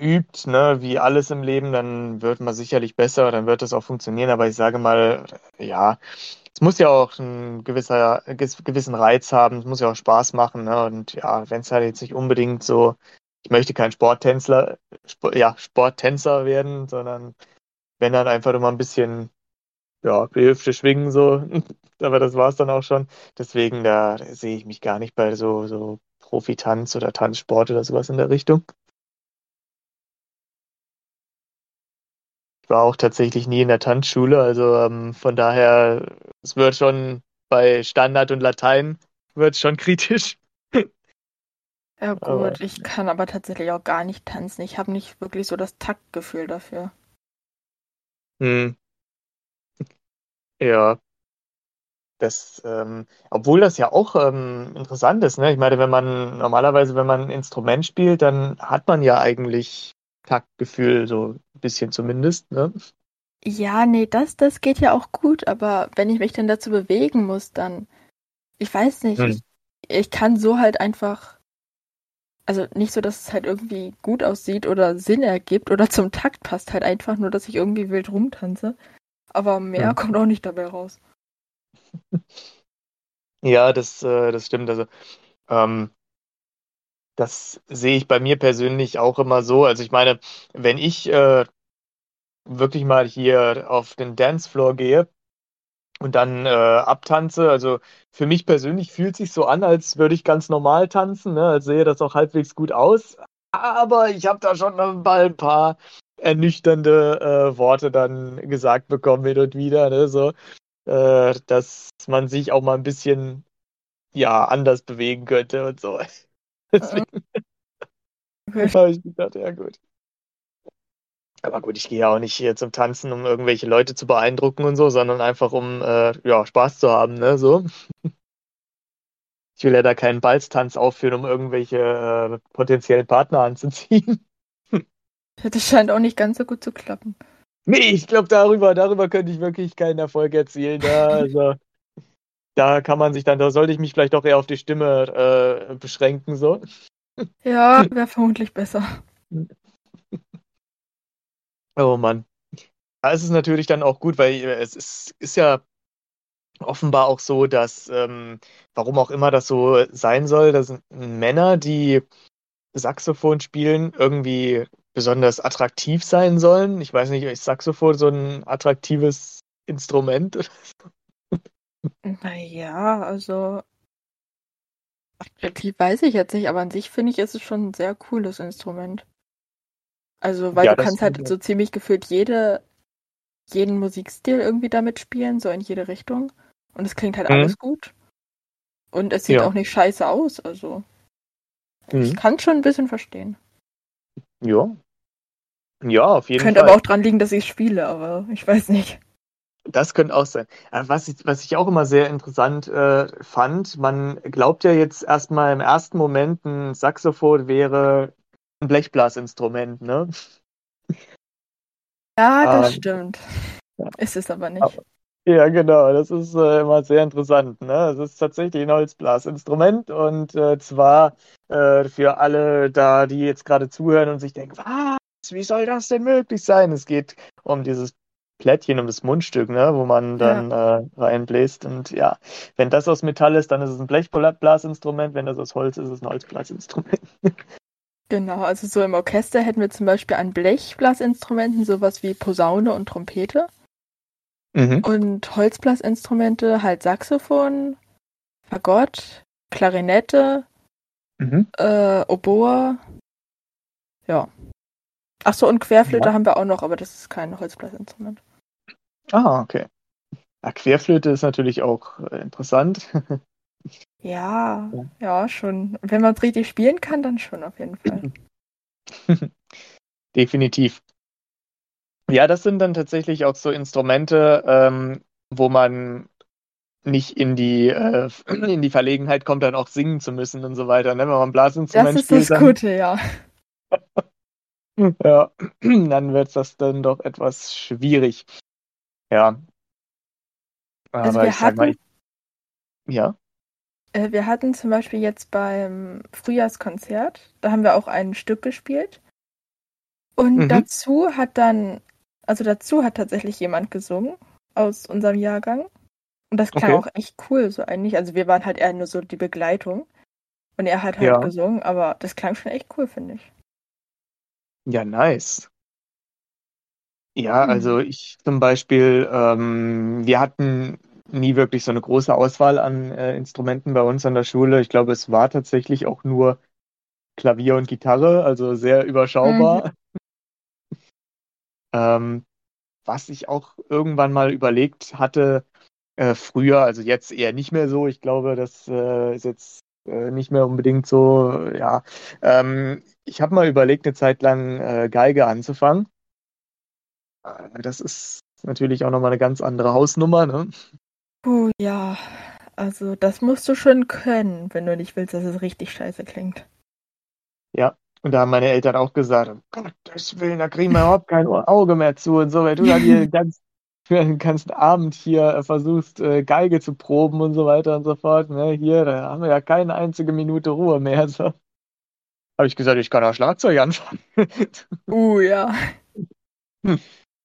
übt, ne, wie alles im Leben, dann wird man sicherlich besser, dann wird das auch funktionieren. Aber ich sage mal, ja, es muss ja auch ein gewisser, gewissen Reiz haben, es muss ja auch Spaß machen, ne? Und ja, wenn es halt jetzt nicht unbedingt so, ich möchte kein Sporttänzler, Sp ja, Sporttänzer werden, sondern wenn dann einfach mal ein bisschen, ja, die Hüfte schwingen so. Aber das war's dann auch schon. Deswegen, da sehe ich mich gar nicht bei so, so Profitanz oder Tanzsport oder sowas in der Richtung. Ich war auch tatsächlich nie in der Tanzschule, also ähm, von daher, es wird schon bei Standard und Latein wird schon kritisch. Ja gut, Aber- ich kann aber tatsächlich auch gar nicht tanzen. Ich habe nicht wirklich so das Taktgefühl dafür. Hm. Ja. Das, ähm, obwohl das ja auch ähm, interessant ist, ne? Ich meine, wenn man normalerweise, wenn man ein Instrument spielt, dann hat man ja eigentlich Taktgefühl, so ein bisschen zumindest, ne? Ja, nee, das, das geht ja auch gut, aber wenn ich mich denn dazu bewegen muss, dann, ich weiß nicht, Hm. ich, ich kann so halt einfach, also nicht so, dass es halt irgendwie gut aussieht oder Sinn ergibt oder zum Takt passt, halt einfach nur, dass ich irgendwie wild rumtanze. Aber mehr Hm. kommt auch nicht dabei raus. Ja, das, äh, das stimmt. Also, ähm, das sehe ich bei mir persönlich auch immer so. Also ich meine, wenn ich äh, wirklich mal hier auf den Dancefloor gehe und dann äh, abtanze, also für mich persönlich fühlt sich so an, als würde ich ganz normal tanzen, ne? Als sähe das auch halbwegs gut aus. Aber ich habe da schon mal ein paar ernüchternde äh, Worte dann gesagt bekommen hin und wieder, ne? So, äh, dass man sich auch mal ein bisschen ja anders bewegen könnte und so. Deswegen habe ich gedacht, ja gut. Aber gut, ich gehe ja auch nicht hier zum Tanzen, um irgendwelche Leute zu beeindrucken und so, sondern einfach um äh, ja, Spaß zu haben, ne? So. Ich will ja da keinen Balztanz aufführen, um irgendwelche äh, potenziellen Partner anzuziehen. Das scheint auch nicht ganz so gut zu klappen. Nee, ich glaube, darüber, darüber könnte ich wirklich keinen Erfolg erzielen. Da, also, da kann man sich dann, da sollte ich mich vielleicht auch eher auf die Stimme äh, beschränken, so. Ja, wäre vermutlich besser. Oh Mann. Da ist es natürlich dann auch gut, weil äh, es ist, ist ja offenbar auch so, dass, ähm, warum auch immer das so sein soll, dass Männer, die Saxophon spielen, irgendwie besonders attraktiv sein sollen. Ich weiß nicht, ist Saxophon so ein attraktives Instrument? Naja, also attraktiv weiß ich jetzt nicht, aber an sich finde ich, ist es schon ein sehr cooles Instrument. Also, weil Ja, du kannst halt so ziemlich gefühlt jede, jeden Musikstil irgendwie damit spielen, so in jede Richtung. Und es klingt halt Mhm. alles gut. Und es sieht Ja. auch nicht scheiße aus, also ich Mhm. kann schon ein bisschen verstehen. Ja. Ja, auf jeden Könnte Fall. aber auch dran liegen, dass ich spiele, aber ich weiß nicht. Das könnte auch sein. Aber Was ich, was ich auch immer sehr interessant äh, fand, man glaubt ja jetzt erstmal im ersten Moment, ein Saxophon wäre ein Blechblasinstrument, ne? Ja, das Ähm, stimmt. ja. Ist es aber nicht. Aber- Ja, genau, das ist äh, immer sehr interessant, ne? Es ist tatsächlich ein Holzblasinstrument und äh, zwar äh, für alle da, die jetzt gerade zuhören und sich denken, was, wie soll das denn möglich sein? Es geht um dieses Plättchen, um das Mundstück, ne, wo man dann äh, reinbläst und ja, wenn das aus Metall ist, dann ist es ein Blechblasinstrument, wenn das aus Holz ist, ist es ein Holzblasinstrument. Genau, also so im Orchester hätten wir zum Beispiel an Blechblasinstrumenten sowas wie Posaune und Trompete. Mhm. Und Holzblasinstrumente halt Saxophon, Fagott, Klarinette, Mhm. äh, Oboe. Ja. Ach so, und Querflöte Ja. haben wir auch noch, aber das ist kein Holzblasinstrument. Ah, okay. Ja, Querflöte ist natürlich auch äh, interessant. Ja, Ja. ja, schon. Wenn man es richtig spielen kann, dann schon auf jeden Fall. Definitiv. Ja, das sind dann tatsächlich auch so Instrumente, ähm, wo man nicht in die, äh, in die Verlegenheit kommt, dann auch singen zu müssen und so weiter. Ne? Wenn man ein Das Blasinstrument ist spielt, das dann, Gute, ja. ja, dann wird das dann doch etwas schwierig. Ja. Also Aber wir ich sag mal, hatten, ich, ja. äh, wir hatten zum Beispiel jetzt beim Frühjahrskonzert, da haben wir auch ein Stück gespielt. Und Mhm. dazu hat dann, also dazu hat tatsächlich jemand gesungen aus unserem Jahrgang. Und das klang Okay. auch echt cool, so eigentlich. Also wir waren halt eher nur so die Begleitung. Und er hat halt Ja. gesungen, aber das klang schon echt cool, finde ich. Ja, nice. Ja, Hm. also ich zum Beispiel, ähm, wir hatten nie wirklich so eine große Auswahl an äh, Instrumenten bei uns an der Schule. Ich glaube, es war tatsächlich auch nur Klavier und Gitarre, also sehr überschaubar. Ähm, was ich auch irgendwann mal überlegt hatte, äh, früher, also jetzt eher nicht mehr so. Ich glaube, das äh, ist jetzt äh, nicht mehr unbedingt so, ja. Ähm, ich habe mal überlegt, eine Zeit lang äh, Geige anzufangen. Äh, Das ist natürlich auch nochmal eine ganz andere Hausnummer, ne? Puh, ja. Also das musst du schon können, wenn du nicht willst, dass es richtig scheiße klingt. Ja. Und da haben meine Eltern auch gesagt, um Gottes Willen, da kriegen wir überhaupt kein Auge mehr zu und so, weil du dann hier den ganzen, den ganzen Abend hier äh, versuchst, äh, Geige zu proben und so weiter und so fort. Ne? Hier, da haben wir ja keine einzige Minute Ruhe mehr. So. Habe ich gesagt, ich kann auch Schlagzeug anfangen. Uh, ja.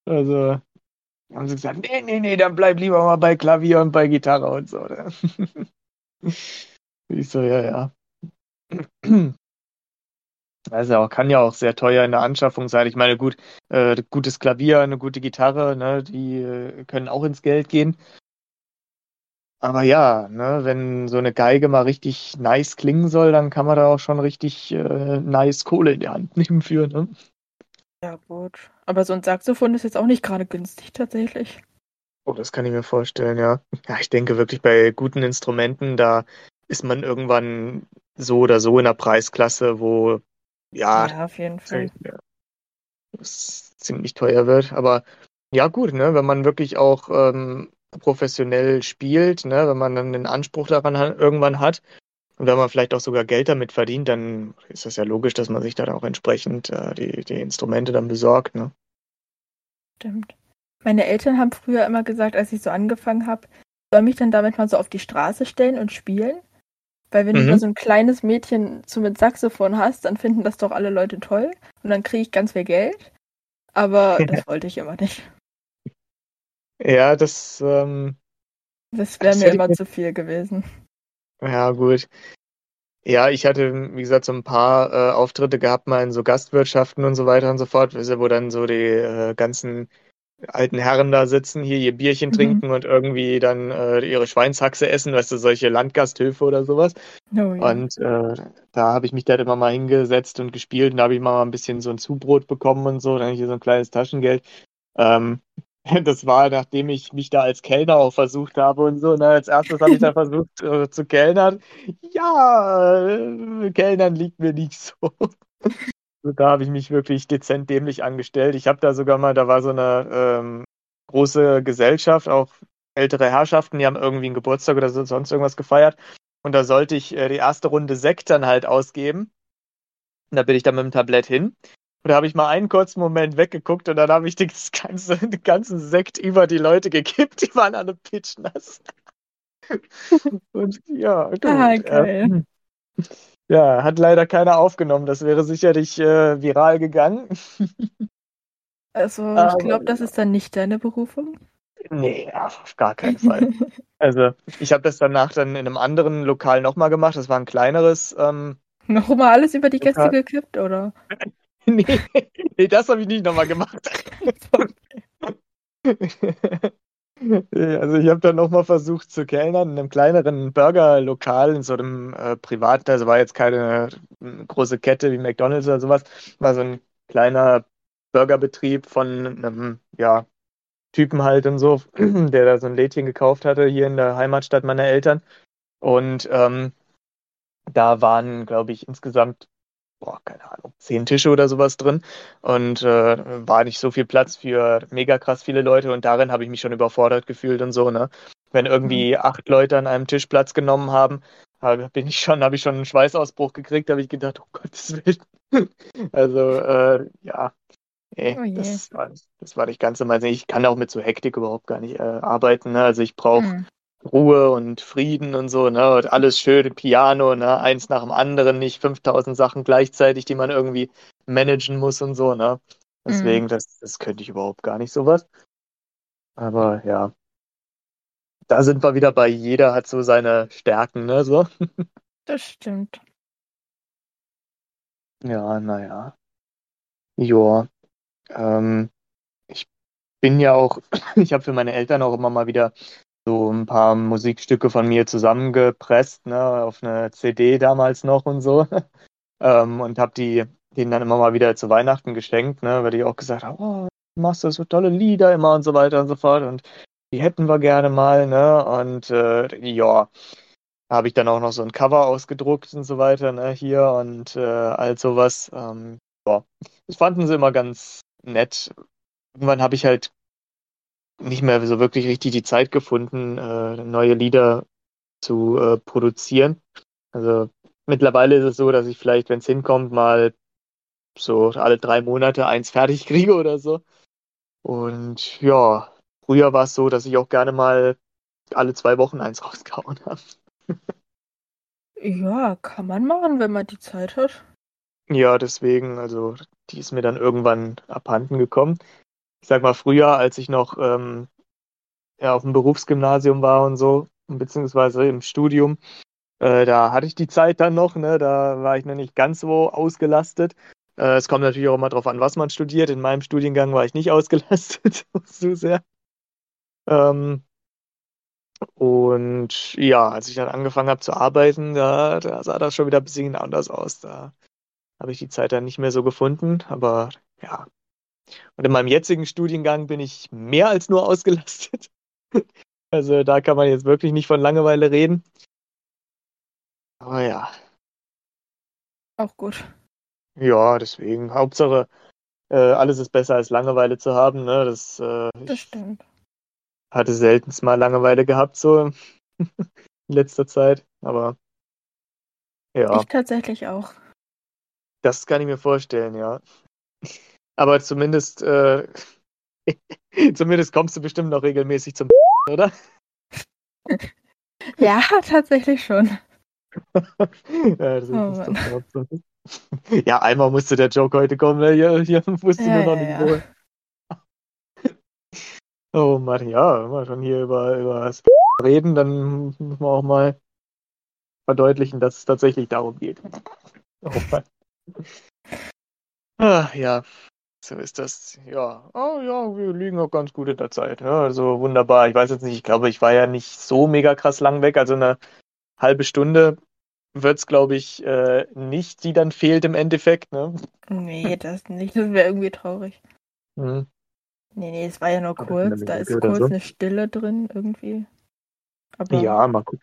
Also haben sie gesagt, nee, nee, nee, dann bleib lieber mal bei Klavier und bei Gitarre und so. Ne? Ich so, ja, ja. Also auch, kann ja auch sehr teuer in der Anschaffung sein. Ich meine, gut, äh, gutes Klavier, eine gute Gitarre, ne, die äh, können auch ins Geld gehen. Aber ja, ne, wenn so eine Geige mal richtig nice klingen soll, dann kann man da auch schon richtig äh, nice Kohle in die Hand nehmen für, ne? Ja, gut. Aber so ein Saxophon ist jetzt auch nicht gerade günstig tatsächlich. Oh, das kann ich mir vorstellen, ja. Ja, ich denke wirklich bei guten Instrumenten, da ist man irgendwann so oder so in der Preisklasse, wo ja, Ja, auf jeden Fall. es ziemlich teuer wird. Aber ja, gut, ne, wenn man wirklich auch ähm, professionell spielt, ne, wenn man dann den Anspruch daran ha- irgendwann hat und wenn man vielleicht auch sogar Geld damit verdient, dann ist das ja logisch, dass man sich dann auch entsprechend äh, die, die Instrumente dann besorgt, ne? Stimmt. Meine Eltern haben früher immer gesagt, als ich so angefangen habe, soll mich dann damit mal so auf die Straße stellen und spielen. Weil wenn du Mhm. da so ein kleines Mädchen so mit Saxophon hast, dann finden das doch alle Leute toll und dann kriege ich ganz viel Geld. Aber das wollte ich immer nicht. Ja, das, ähm, Das wäre mir immer zu viel gewesen. ja, gut. Ja, ich hatte, wie gesagt, so ein paar äh, Auftritte gehabt, mal in so Gastwirtschaften und so weiter und so fort, du, wo dann so die äh, ganzen alten Herren da sitzen, hier ihr Bierchen Mhm. trinken und irgendwie dann äh, ihre Schweinshaxe essen, weißt du, solche Landgasthöfe oder sowas. Oh, ja. Und äh, da habe ich mich dann immer mal hingesetzt und gespielt und da habe ich mal ein bisschen so ein Zubrot bekommen und so, dann hier so ein kleines Taschengeld. Ähm, das war, nachdem ich mich da als Kellner auch versucht habe und so. Ne? Als erstes habe ich da versucht äh, zu kellnern. Ja, äh, Kellnern liegt mir nicht so. Da habe ich mich wirklich dezent dämlich angestellt. Ich habe da sogar mal, da war so eine ähm, große Gesellschaft, auch ältere Herrschaften, die haben irgendwie einen Geburtstag oder so, sonst irgendwas gefeiert. Und da sollte ich äh, die erste Runde Sekt dann halt ausgeben. Und da bin ich dann mit dem Tablett hin. Und da habe ich mal einen kurzen Moment weggeguckt und dann habe ich das ganze, den ganzen Sekt über die Leute gekippt. Die waren alle pitchnass. Und ja, gut. Ah, äh, geil. Ja, hat leider keiner aufgenommen. Das wäre sicherlich äh, viral gegangen. Also, ich glaube, das ist dann nicht deine Berufung. Nee, auf gar keinen Fall. Also, ich habe das danach dann in einem anderen Lokal nochmal gemacht. Das war ein kleineres. Ähm, Nochmal alles über die Gäste Lokal. gekippt, oder? nee, nee, das habe ich nicht nochmal gemacht. Also ich habe dann nochmal versucht zu kellnern in einem kleineren Burgerlokal, in so einem äh, privaten, also war jetzt keine äh, große Kette wie McDonald's oder sowas, war so ein kleiner Burgerbetrieb von einem, ja, Typen halt und so, der da so ein Lädchen gekauft hatte hier in der Heimatstadt meiner Eltern. Und ähm, da waren, glaube ich, insgesamt, boah, keine Ahnung, zehn Tische oder sowas drin. Und äh, war nicht so viel Platz für mega krass viele Leute. Und darin habe ich mich schon überfordert gefühlt und so, ne? Wenn irgendwie acht Leute an einem Tisch Platz genommen haben, habe bin ich schon, habe ich schon einen Schweißausbruch gekriegt, habe ich gedacht, oh Gottes Willen. Also, äh, ja. Nee, Oh je. das war, das war nicht ganz so meins. Ich kann auch mit so Hektik überhaupt gar nicht äh, arbeiten. Ne? Also ich brauche Hm. Ruhe und Frieden und so, ne? Und alles schön, Piano, ne? Eins nach dem anderen, nicht 5000 Sachen gleichzeitig, die man irgendwie managen muss und so, ne? Deswegen, das, das könnte ich überhaupt gar nicht sowas. Aber ja, da sind wir wieder bei jeder hat so seine Stärken, ne? So. Das stimmt. Ja, naja. Joa. Ähm, ich bin ja auch, ich habe für meine Eltern auch immer mal wieder so ein paar Musikstücke von mir zusammengepresst, ne, auf eine CD damals noch und so. Ähm, und habe die denen dann immer mal wieder zu Weihnachten geschenkt, ne, weil die auch gesagt haben, oh, du machst da so tolle Lieder immer und so weiter und so fort und die hätten wir gerne mal, ne? Und äh, ja, habe ich dann auch noch so ein Cover ausgedruckt und so weiter, ne, hier und äh, all sowas. Ähm, ja, das fanden sie immer ganz nett. Irgendwann habe ich halt nicht mehr so wirklich richtig die Zeit gefunden, äh, neue Lieder zu äh, produzieren. Also mittlerweile ist es so, dass ich vielleicht, wenn es hinkommt, mal so alle drei Monate eins fertig kriege oder so. Und ja, früher war es so, dass ich auch gerne mal alle zwei Wochen eins rausgehauen habe. Ja, kann man machen, wenn man die Zeit hat. Ja, deswegen, also die ist mir dann irgendwann abhanden gekommen. Ich sag mal, früher, als ich noch ähm, ja, auf dem Berufsgymnasium war und so, beziehungsweise im Studium, äh, da hatte ich die Zeit dann noch, ne? Da war ich noch nicht ganz so ausgelastet. Äh, es kommt natürlich auch immer drauf an, was man studiert. In meinem Studiengang war ich nicht ausgelastet so sehr. Ähm, und ja, als ich dann angefangen habe zu arbeiten, da, da sah das schon wieder ein bisschen anders aus. Da habe ich die Zeit dann nicht mehr so gefunden, aber ja. Und in meinem jetzigen Studiengang bin ich mehr als nur ausgelastet. Also da kann man jetzt wirklich nicht von Langeweile reden. Aber ja, Auch gut. Ja, deswegen. Hauptsache, äh, alles ist besser als Langeweile zu haben. Ne? Das, äh, Das stimmt. hatte selten mal Langeweile gehabt, so in letzter Zeit. Aber ja, Ich tatsächlich auch. das kann ich mir vorstellen, ja. Aber zumindest, äh, zumindest kommst du bestimmt noch regelmäßig zum oder? Ja, tatsächlich schon. ja, Oh. Ja, einmal musste der Joke heute kommen, ne? hier, hier wusste Ja, nur noch ja, nicht ja. wo. Oh Mann, ja, wenn wir schon hier über, über das reden, dann müssen wir auch mal verdeutlichen, dass es tatsächlich darum geht. Oh Mann. Ah, ja, so ist das. Ja, oh ja, wir liegen auch ganz gut in der Zeit. Ja, also wunderbar. Ich weiß jetzt nicht, ich glaube, ich war ja nicht so mega krass lang weg. Also eine halbe Stunde wird es, glaube ich, äh, nicht, die dann fehlt im Endeffekt. Ne? Nee, das nicht. Das wäre irgendwie traurig. Hm. Nee, nee, es war ja nur Aber kurz. Da ist kurz so. eine Stille drin irgendwie. Aber Ja, mal gucken.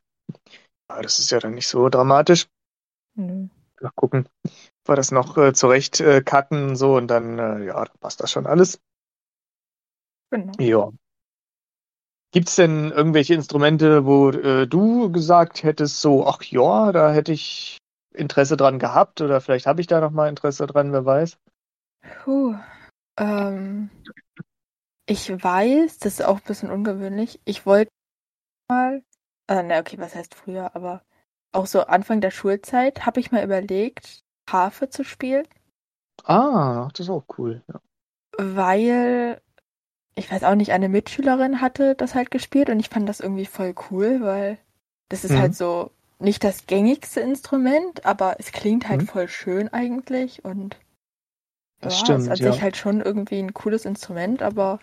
Ja, das ist ja dann nicht so dramatisch. nö. Gucken, ob wir das noch äh, zurecht äh, cutten und so und dann, äh, ja, dann passt das schon alles. Genau. Ja. Gibt es denn irgendwelche Instrumente, wo äh, du gesagt hättest, so, ach ja, da hätte ich Interesse dran gehabt oder vielleicht habe ich da noch mal Interesse dran, wer weiß? Puh. Ähm, ich weiß, das ist auch ein bisschen ungewöhnlich. Ich wollte mal, äh, na okay, was heißt früher, aber auch so Anfang der Schulzeit habe ich mal überlegt, Harfe zu spielen, Ah, das ist auch cool. Ja. weil ich weiß auch nicht, eine Mitschülerin hatte das halt gespielt und ich fand das irgendwie voll cool, weil das ist Mhm. halt so nicht das gängigste Instrument, aber es klingt halt Mhm. voll schön eigentlich und Das ja, stimmt, ist an ja. sich halt schon irgendwie ein cooles Instrument, aber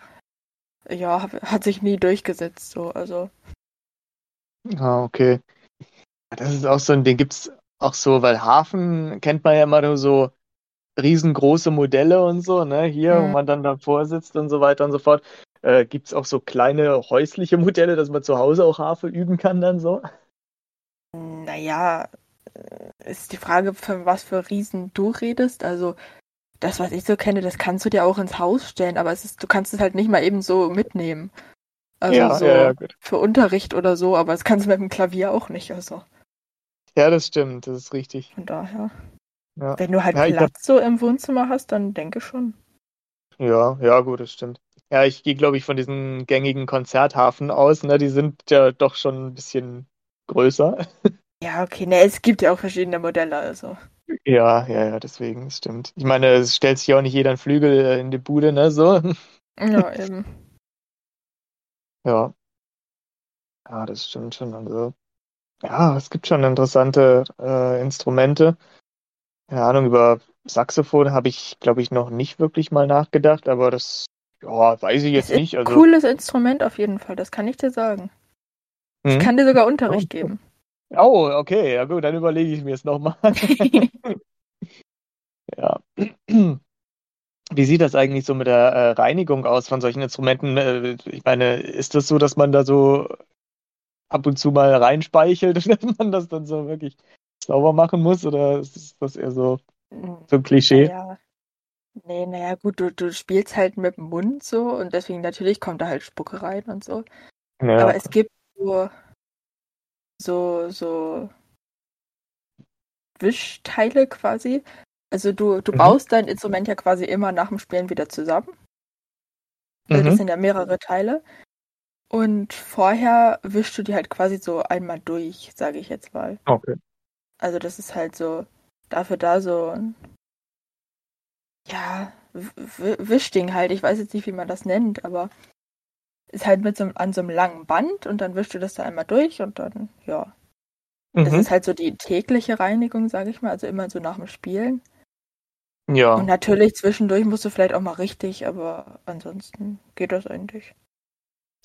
ja, hat sich nie durchgesetzt, so, also. Ah, okay. Das ist auch so ein Ding, gibt's auch so, weil Hafen kennt man ja immer nur so riesengroße Modelle und so, ne, hier, wo Mhm. man dann davor sitzt und so weiter und so fort. Äh, gibt's auch so kleine häusliche Modelle, dass man zu Hause auch Harfe üben kann dann so? Naja, äh, ist die Frage, von was für Riesen du redest. Also, das, was ich so kenne, das kannst du dir auch ins Haus stellen, aber es ist, du kannst es halt nicht mal eben so mitnehmen. Also Ja, so ja, ja, für Unterricht oder so, aber das kannst du mit dem Klavier auch nicht. Also Ja, das stimmt, das ist richtig. von daher. Ja, Wenn du halt Ja, Platz so im Wohnzimmer hast, dann denke schon. ja, ja, gut, das stimmt. Ja, ich gehe, glaube ich, von diesen gängigen Konzerthafen aus, ne, die sind ja doch schon ein bisschen größer. Ja, okay, ne, es gibt ja auch verschiedene Modelle, also. Ja, ja, ja, deswegen, das stimmt. Ich meine, es stellt sich ja auch nicht jeder einen Flügel äh, in die Bude, ne, so. Ja, eben. Ja. Ja, das stimmt schon. Also, ja, es gibt schon interessante äh, Instrumente. Keine Ahnung, über Saxophon habe ich, glaube ich, noch nicht wirklich mal nachgedacht, aber das, ja, weiß ich jetzt nicht. ein Also, cooles Instrument auf jeden Fall, das kann ich dir sagen. Ich hm? kann dir sogar Unterricht Oh. geben. Oh, okay, ja gut, dann überlege ich mir es nochmal. Ja. Wie sieht das eigentlich so mit der äh, Reinigung aus von solchen Instrumenten? Äh, ich meine, ist das so, dass man da so ab und zu mal reinspeichelt dass man das dann so wirklich sauber machen muss? Oder ist das eher so, so ein Klischee? Naja. Nee, naja, gut, du, du spielst halt mit dem Mund so und deswegen natürlich kommt da halt Spucke rein und so. Ja. Aber es gibt so, so, so Wischteile quasi. Also du, du Mhm. baust dein Instrument ja quasi immer nach dem Spielen wieder zusammen. Also das Mhm. sind ja mehrere Teile. Und vorher wischst du die halt quasi so einmal durch, sage ich jetzt mal. Okay. Also das ist halt so dafür da so ein ja, W- Wischding halt. Ich weiß jetzt nicht, wie man das nennt, aber ist halt mit so einem, an so einem langen Band und dann wischst du das da einmal durch und dann, ja. Das Mhm. ist halt so die tägliche Reinigung, sage ich mal, also immer so nach dem Spielen. Ja. Und natürlich zwischendurch musst du vielleicht auch mal richtig, aber ansonsten geht das eigentlich.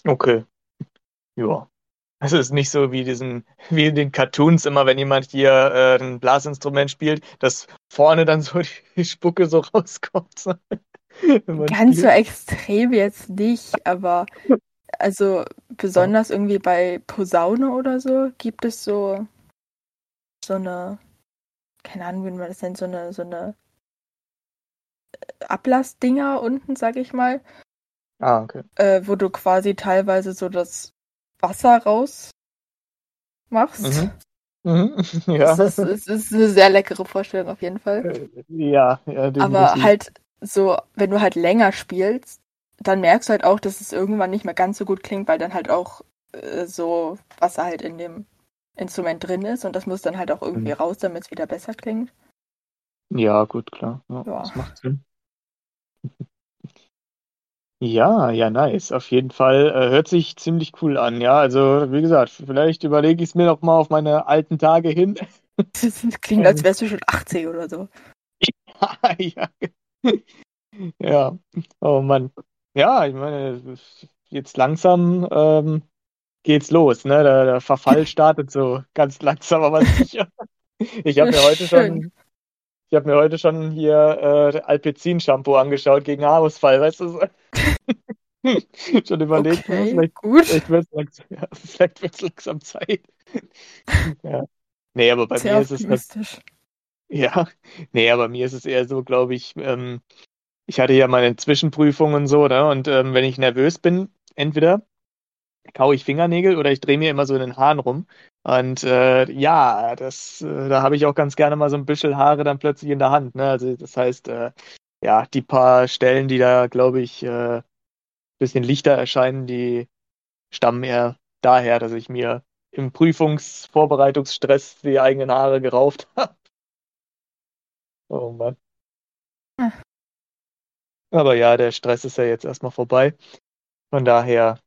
Okay. Ja. Es ist nicht so wie diesen, wie in den Cartoons immer, wenn jemand hier äh, ein Blasinstrument spielt, dass vorne dann so die Spucke so rauskommt. so, Ganz so spielt. extrem jetzt nicht, aber also besonders irgendwie bei Posaune oder so gibt es so so eine keine Ahnung, wie man das nennt, so eine, so eine äh, Ablassdinger unten, sag ich mal. Ah, okay. Äh, wo du quasi teilweise so das Wasser raus machst. Mhm. Mhm. Ja. Das, ist, das ist eine sehr leckere Vorstellung auf jeden Fall. Äh, ja, ja, Aber halt so, wenn du halt länger spielst, dann merkst du halt auch, dass es irgendwann nicht mehr ganz so gut klingt, weil dann halt auch äh, so Wasser halt in dem Instrument drin ist und das muss dann halt auch irgendwie Mhm. raus, damit es wieder besser klingt. Ja, gut, klar. Ja, Ja. das macht Sinn. Ja, ja, nice. Auf jeden Fall. Äh, hört sich ziemlich cool an. Ja, also wie gesagt, vielleicht überlege ich es mir noch mal auf meine alten Tage hin. Das klingt, als wärst du schon 80 oder so. Ja. Ja. Oh Mann. Ja, ich meine, jetzt langsam ähm, geht's los, ne? Der, der Verfall startet so ganz langsam, aber sicher. Ich habe mir heute schon, ich habe mir heute schon hier äh, Alpecin-Shampoo angeschaut gegen Haarausfall, weißt du? so. Schon überlegt? Okay, vielleicht, gut. vielleicht langsam, ja, vielleicht wird's langsam Zeit. Ja. Nee, aber bei Sehr mir ist es optimistisch. ja, nee, aber mir ist es eher so, glaube ich, ähm, ich hatte ja meine Zwischenprüfung und so, ne? Und ähm, wenn ich nervös bin, entweder kaue ich Fingernägel oder ich drehe mir immer so in den Haaren rum. Und äh, ja, das, äh, da habe ich auch ganz gerne mal so ein Büschel Haare dann plötzlich in der Hand. Ne? Also das heißt, äh, ja, die paar Stellen, die da, glaube ich, äh, bisschen lichter erscheinen, die stammen eher daher, dass ich mir im Prüfungsvorbereitungsstress die eigenen Haare gerauft habe. Oh Mann. Hm. Aber ja, der Stress ist ja jetzt erstmal vorbei. Von daher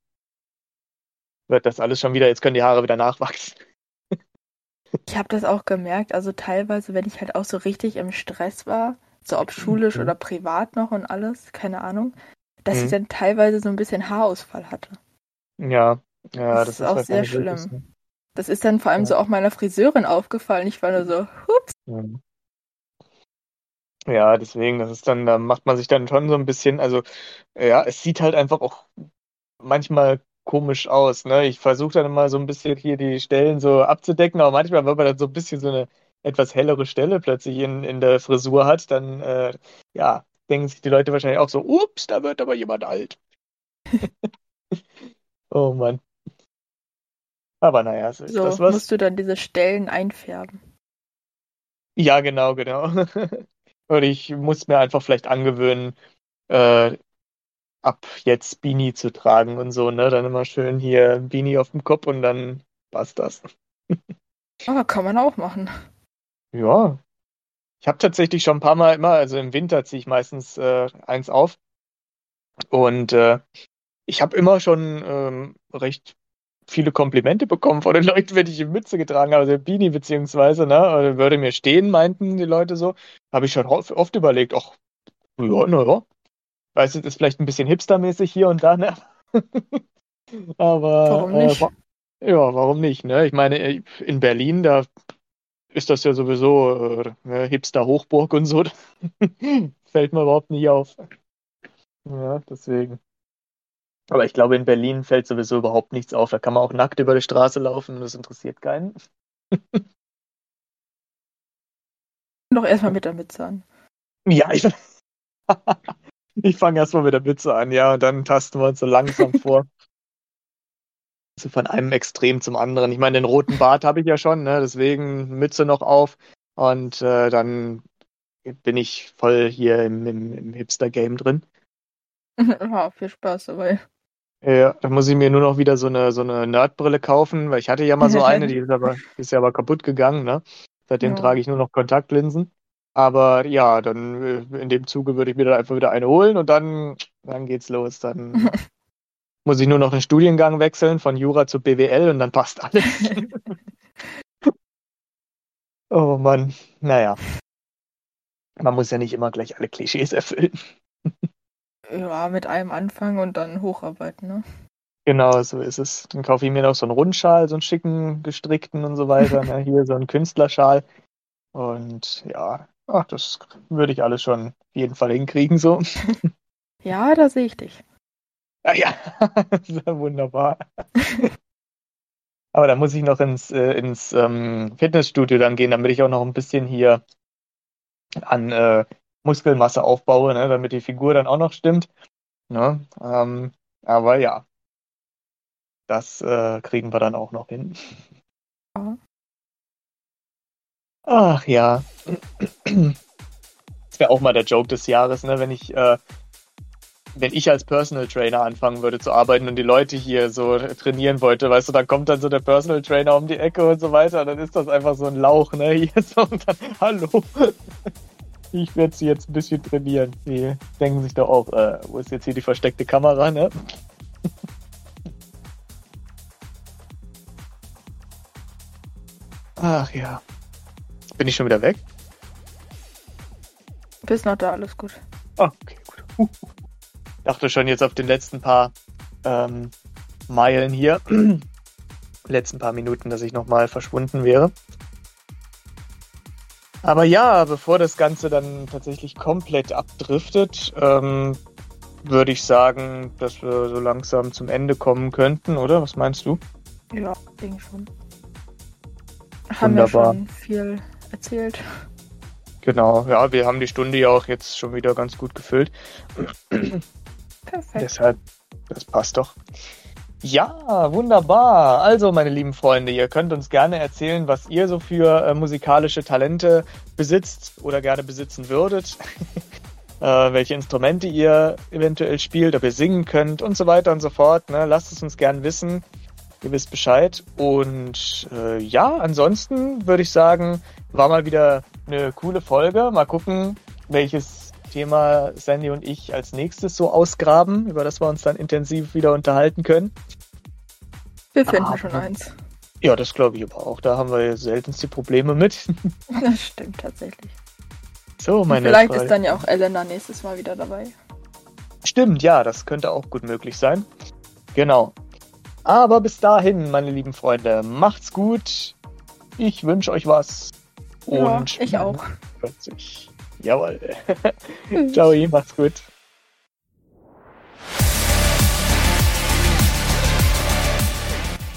wird das alles schon wieder, jetzt können die Haare wieder nachwachsen. Ich habe das auch gemerkt, also teilweise, wenn ich halt auch so richtig im Stress war, so ob schulisch Mhm. oder privat noch und alles, keine Ahnung, dass ich Mhm. dann teilweise so ein bisschen Haarausfall hatte. Ja, ja, Das das, ist auch sehr schlimm. Das ist dann vor allem Ja. so auch meiner Friseurin aufgefallen. Ich war nur so, hups. Ja. Ja, deswegen, das ist dann, da macht man sich dann schon so ein bisschen, also ja, es sieht halt einfach auch manchmal komisch aus, ne? Ich versuche dann immer so ein bisschen hier die Stellen so abzudecken, aber manchmal, wenn man dann so ein bisschen so eine etwas hellere Stelle plötzlich in, in der Frisur hat, dann äh, ja, denken sich die Leute wahrscheinlich auch so, ups, da wird aber jemand alt. Oh Mann. Aber naja, so ist So das was. musst du dann diese Stellen einfärben. Ja, genau, genau. Und ich muss mir einfach vielleicht angewöhnen, äh, ab jetzt Beanie zu tragen und so, ne? Dann immer schön hier Beanie auf dem Kopf und dann passt das. Aber kann man auch machen. Ja. Ich habe tatsächlich schon ein paar Mal immer, also im Winter ziehe ich meistens äh, eins auf. Und äh, ich habe immer schon ähm, recht viele Komplimente bekommen von den Leuten, wenn ich eine Mütze getragen habe, also Beanie beziehungsweise, ne? Oder würde mir stehen, meinten die Leute so. Habe ich schon oft, überlegt, ach, ja, naja. Weiß, es ist vielleicht ein bisschen hipstermäßig hier und da, ne? Aber Warum äh, nicht? wa- ja, warum nicht, ne? Ich meine, äh, in Berlin, da ist das ja sowieso äh, ne, Hipster-Hochburg und so. Fällt mir überhaupt nicht auf. Ja, deswegen. Aber ich glaube, in Berlin fällt sowieso überhaupt nichts auf. Da kann man auch nackt über die Straße laufen und das interessiert keinen. Doch erstmal mit der Mütze an. Ja, ich, ich fange erstmal mit der Mütze an, ja, und dann tasten wir uns so langsam vor. Von einem Extrem zum anderen. Ich meine, den roten Bart habe ich ja schon, ne? deswegen Mütze noch auf. Und äh, dann bin ich voll hier im, im, im Hipster-Game drin. ja, viel Spaß dabei. Ja, da muss ich mir nur noch wieder so eine, so eine Nerdbrille kaufen, weil ich hatte ja mal so eine, die ist aber, die ist ja aber kaputt gegangen, ne? Seitdem Ja. trage ich nur noch Kontaktlinsen. Aber ja, dann äh, in dem Zuge würde ich mir dann einfach wieder eine holen und dann, dann geht's los. Dann muss ich nur noch den Studiengang wechseln von Jura zu BWL und dann passt alles. Oh Mann, naja. Man muss ja nicht immer gleich alle Klischees erfüllen. Ja, mit einem anfangen und dann hocharbeiten, ne? Genau, so ist es. Dann kaufe ich mir noch so einen Rundschal, so einen schicken, gestrickten und so weiter. Ne? Hier so einen Künstlerschal. Und ja, ach, das würde ich alles schon auf jeden Fall hinkriegen, so. Ja, da sehe ich dich. Ah, ja, wunderbar. Aber da muss ich noch ins, äh, ins ähm, Fitnessstudio dann gehen, damit ich auch noch ein bisschen hier an äh, Muskelmasse aufbaue, ne, damit die Figur dann auch noch stimmt. Ne? Ähm, aber ja, das äh, kriegen wir dann auch noch hin. Ach ja. Das wäre auch mal der Joke des Jahres, ne? wenn ich äh, wenn ich als Personal Trainer anfangen würde zu arbeiten und die Leute hier so trainieren wollte, weißt du, dann kommt dann so der Personal Trainer um die Ecke und so weiter, dann ist das einfach so ein Lauch, ne? Hier so und dann, hallo. Ich werde sie jetzt ein bisschen trainieren. Die denken sich doch auch, äh, wo ist jetzt hier die versteckte Kamera, ne? Ach ja. Bin ich schon wieder weg? Bist noch da, alles gut. Ah, okay, gut. Uh, dachte schon jetzt auf den letzten paar ähm, Meilen hier, letzten paar Minuten, dass ich nochmal verschwunden wäre. Aber ja, bevor das Ganze dann tatsächlich komplett abdriftet, ähm, würde ich sagen, dass wir so langsam zum Ende kommen könnten, oder? Was meinst du? Ja, denke schon. Haben wir schon viel erzählt. Genau, ja, wir haben die Stunde ja auch jetzt schon wieder ganz gut gefüllt. Perfekt. Deshalb, das passt doch. Ja, wunderbar. Also, meine lieben Freunde, ihr könnt uns gerne erzählen, was ihr so für äh, musikalische Talente besitzt oder gerne besitzen würdet. äh, welche Instrumente ihr eventuell spielt, ob ihr singen könnt und so weiter und so fort. Ne? Lasst es uns gerne wissen. Ihr wisst Bescheid. Und äh, ja, ansonsten würde ich sagen, war mal wieder eine coole Folge. Mal gucken, welches Thema Sandy und ich als nächstes so ausgraben, über das wir uns dann intensiv wieder unterhalten können. Wir finden ah, schon eins. Ja, das glaube ich aber auch. Da haben wir seltenst die Probleme mit. Das stimmt tatsächlich. So, meine Vielleicht Frage. ist dann ja auch Elena nächstes Mal wieder dabei. Stimmt, ja, das könnte auch gut möglich sein. Genau. Aber bis dahin, meine lieben Freunde, macht's gut. Ich wünsche euch was. Und ja, ich auch. Plötzlich. Jawohl. Ciao, macht's gut.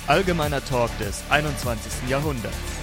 Allgemeiner Talk des 21. Jahrhunderts.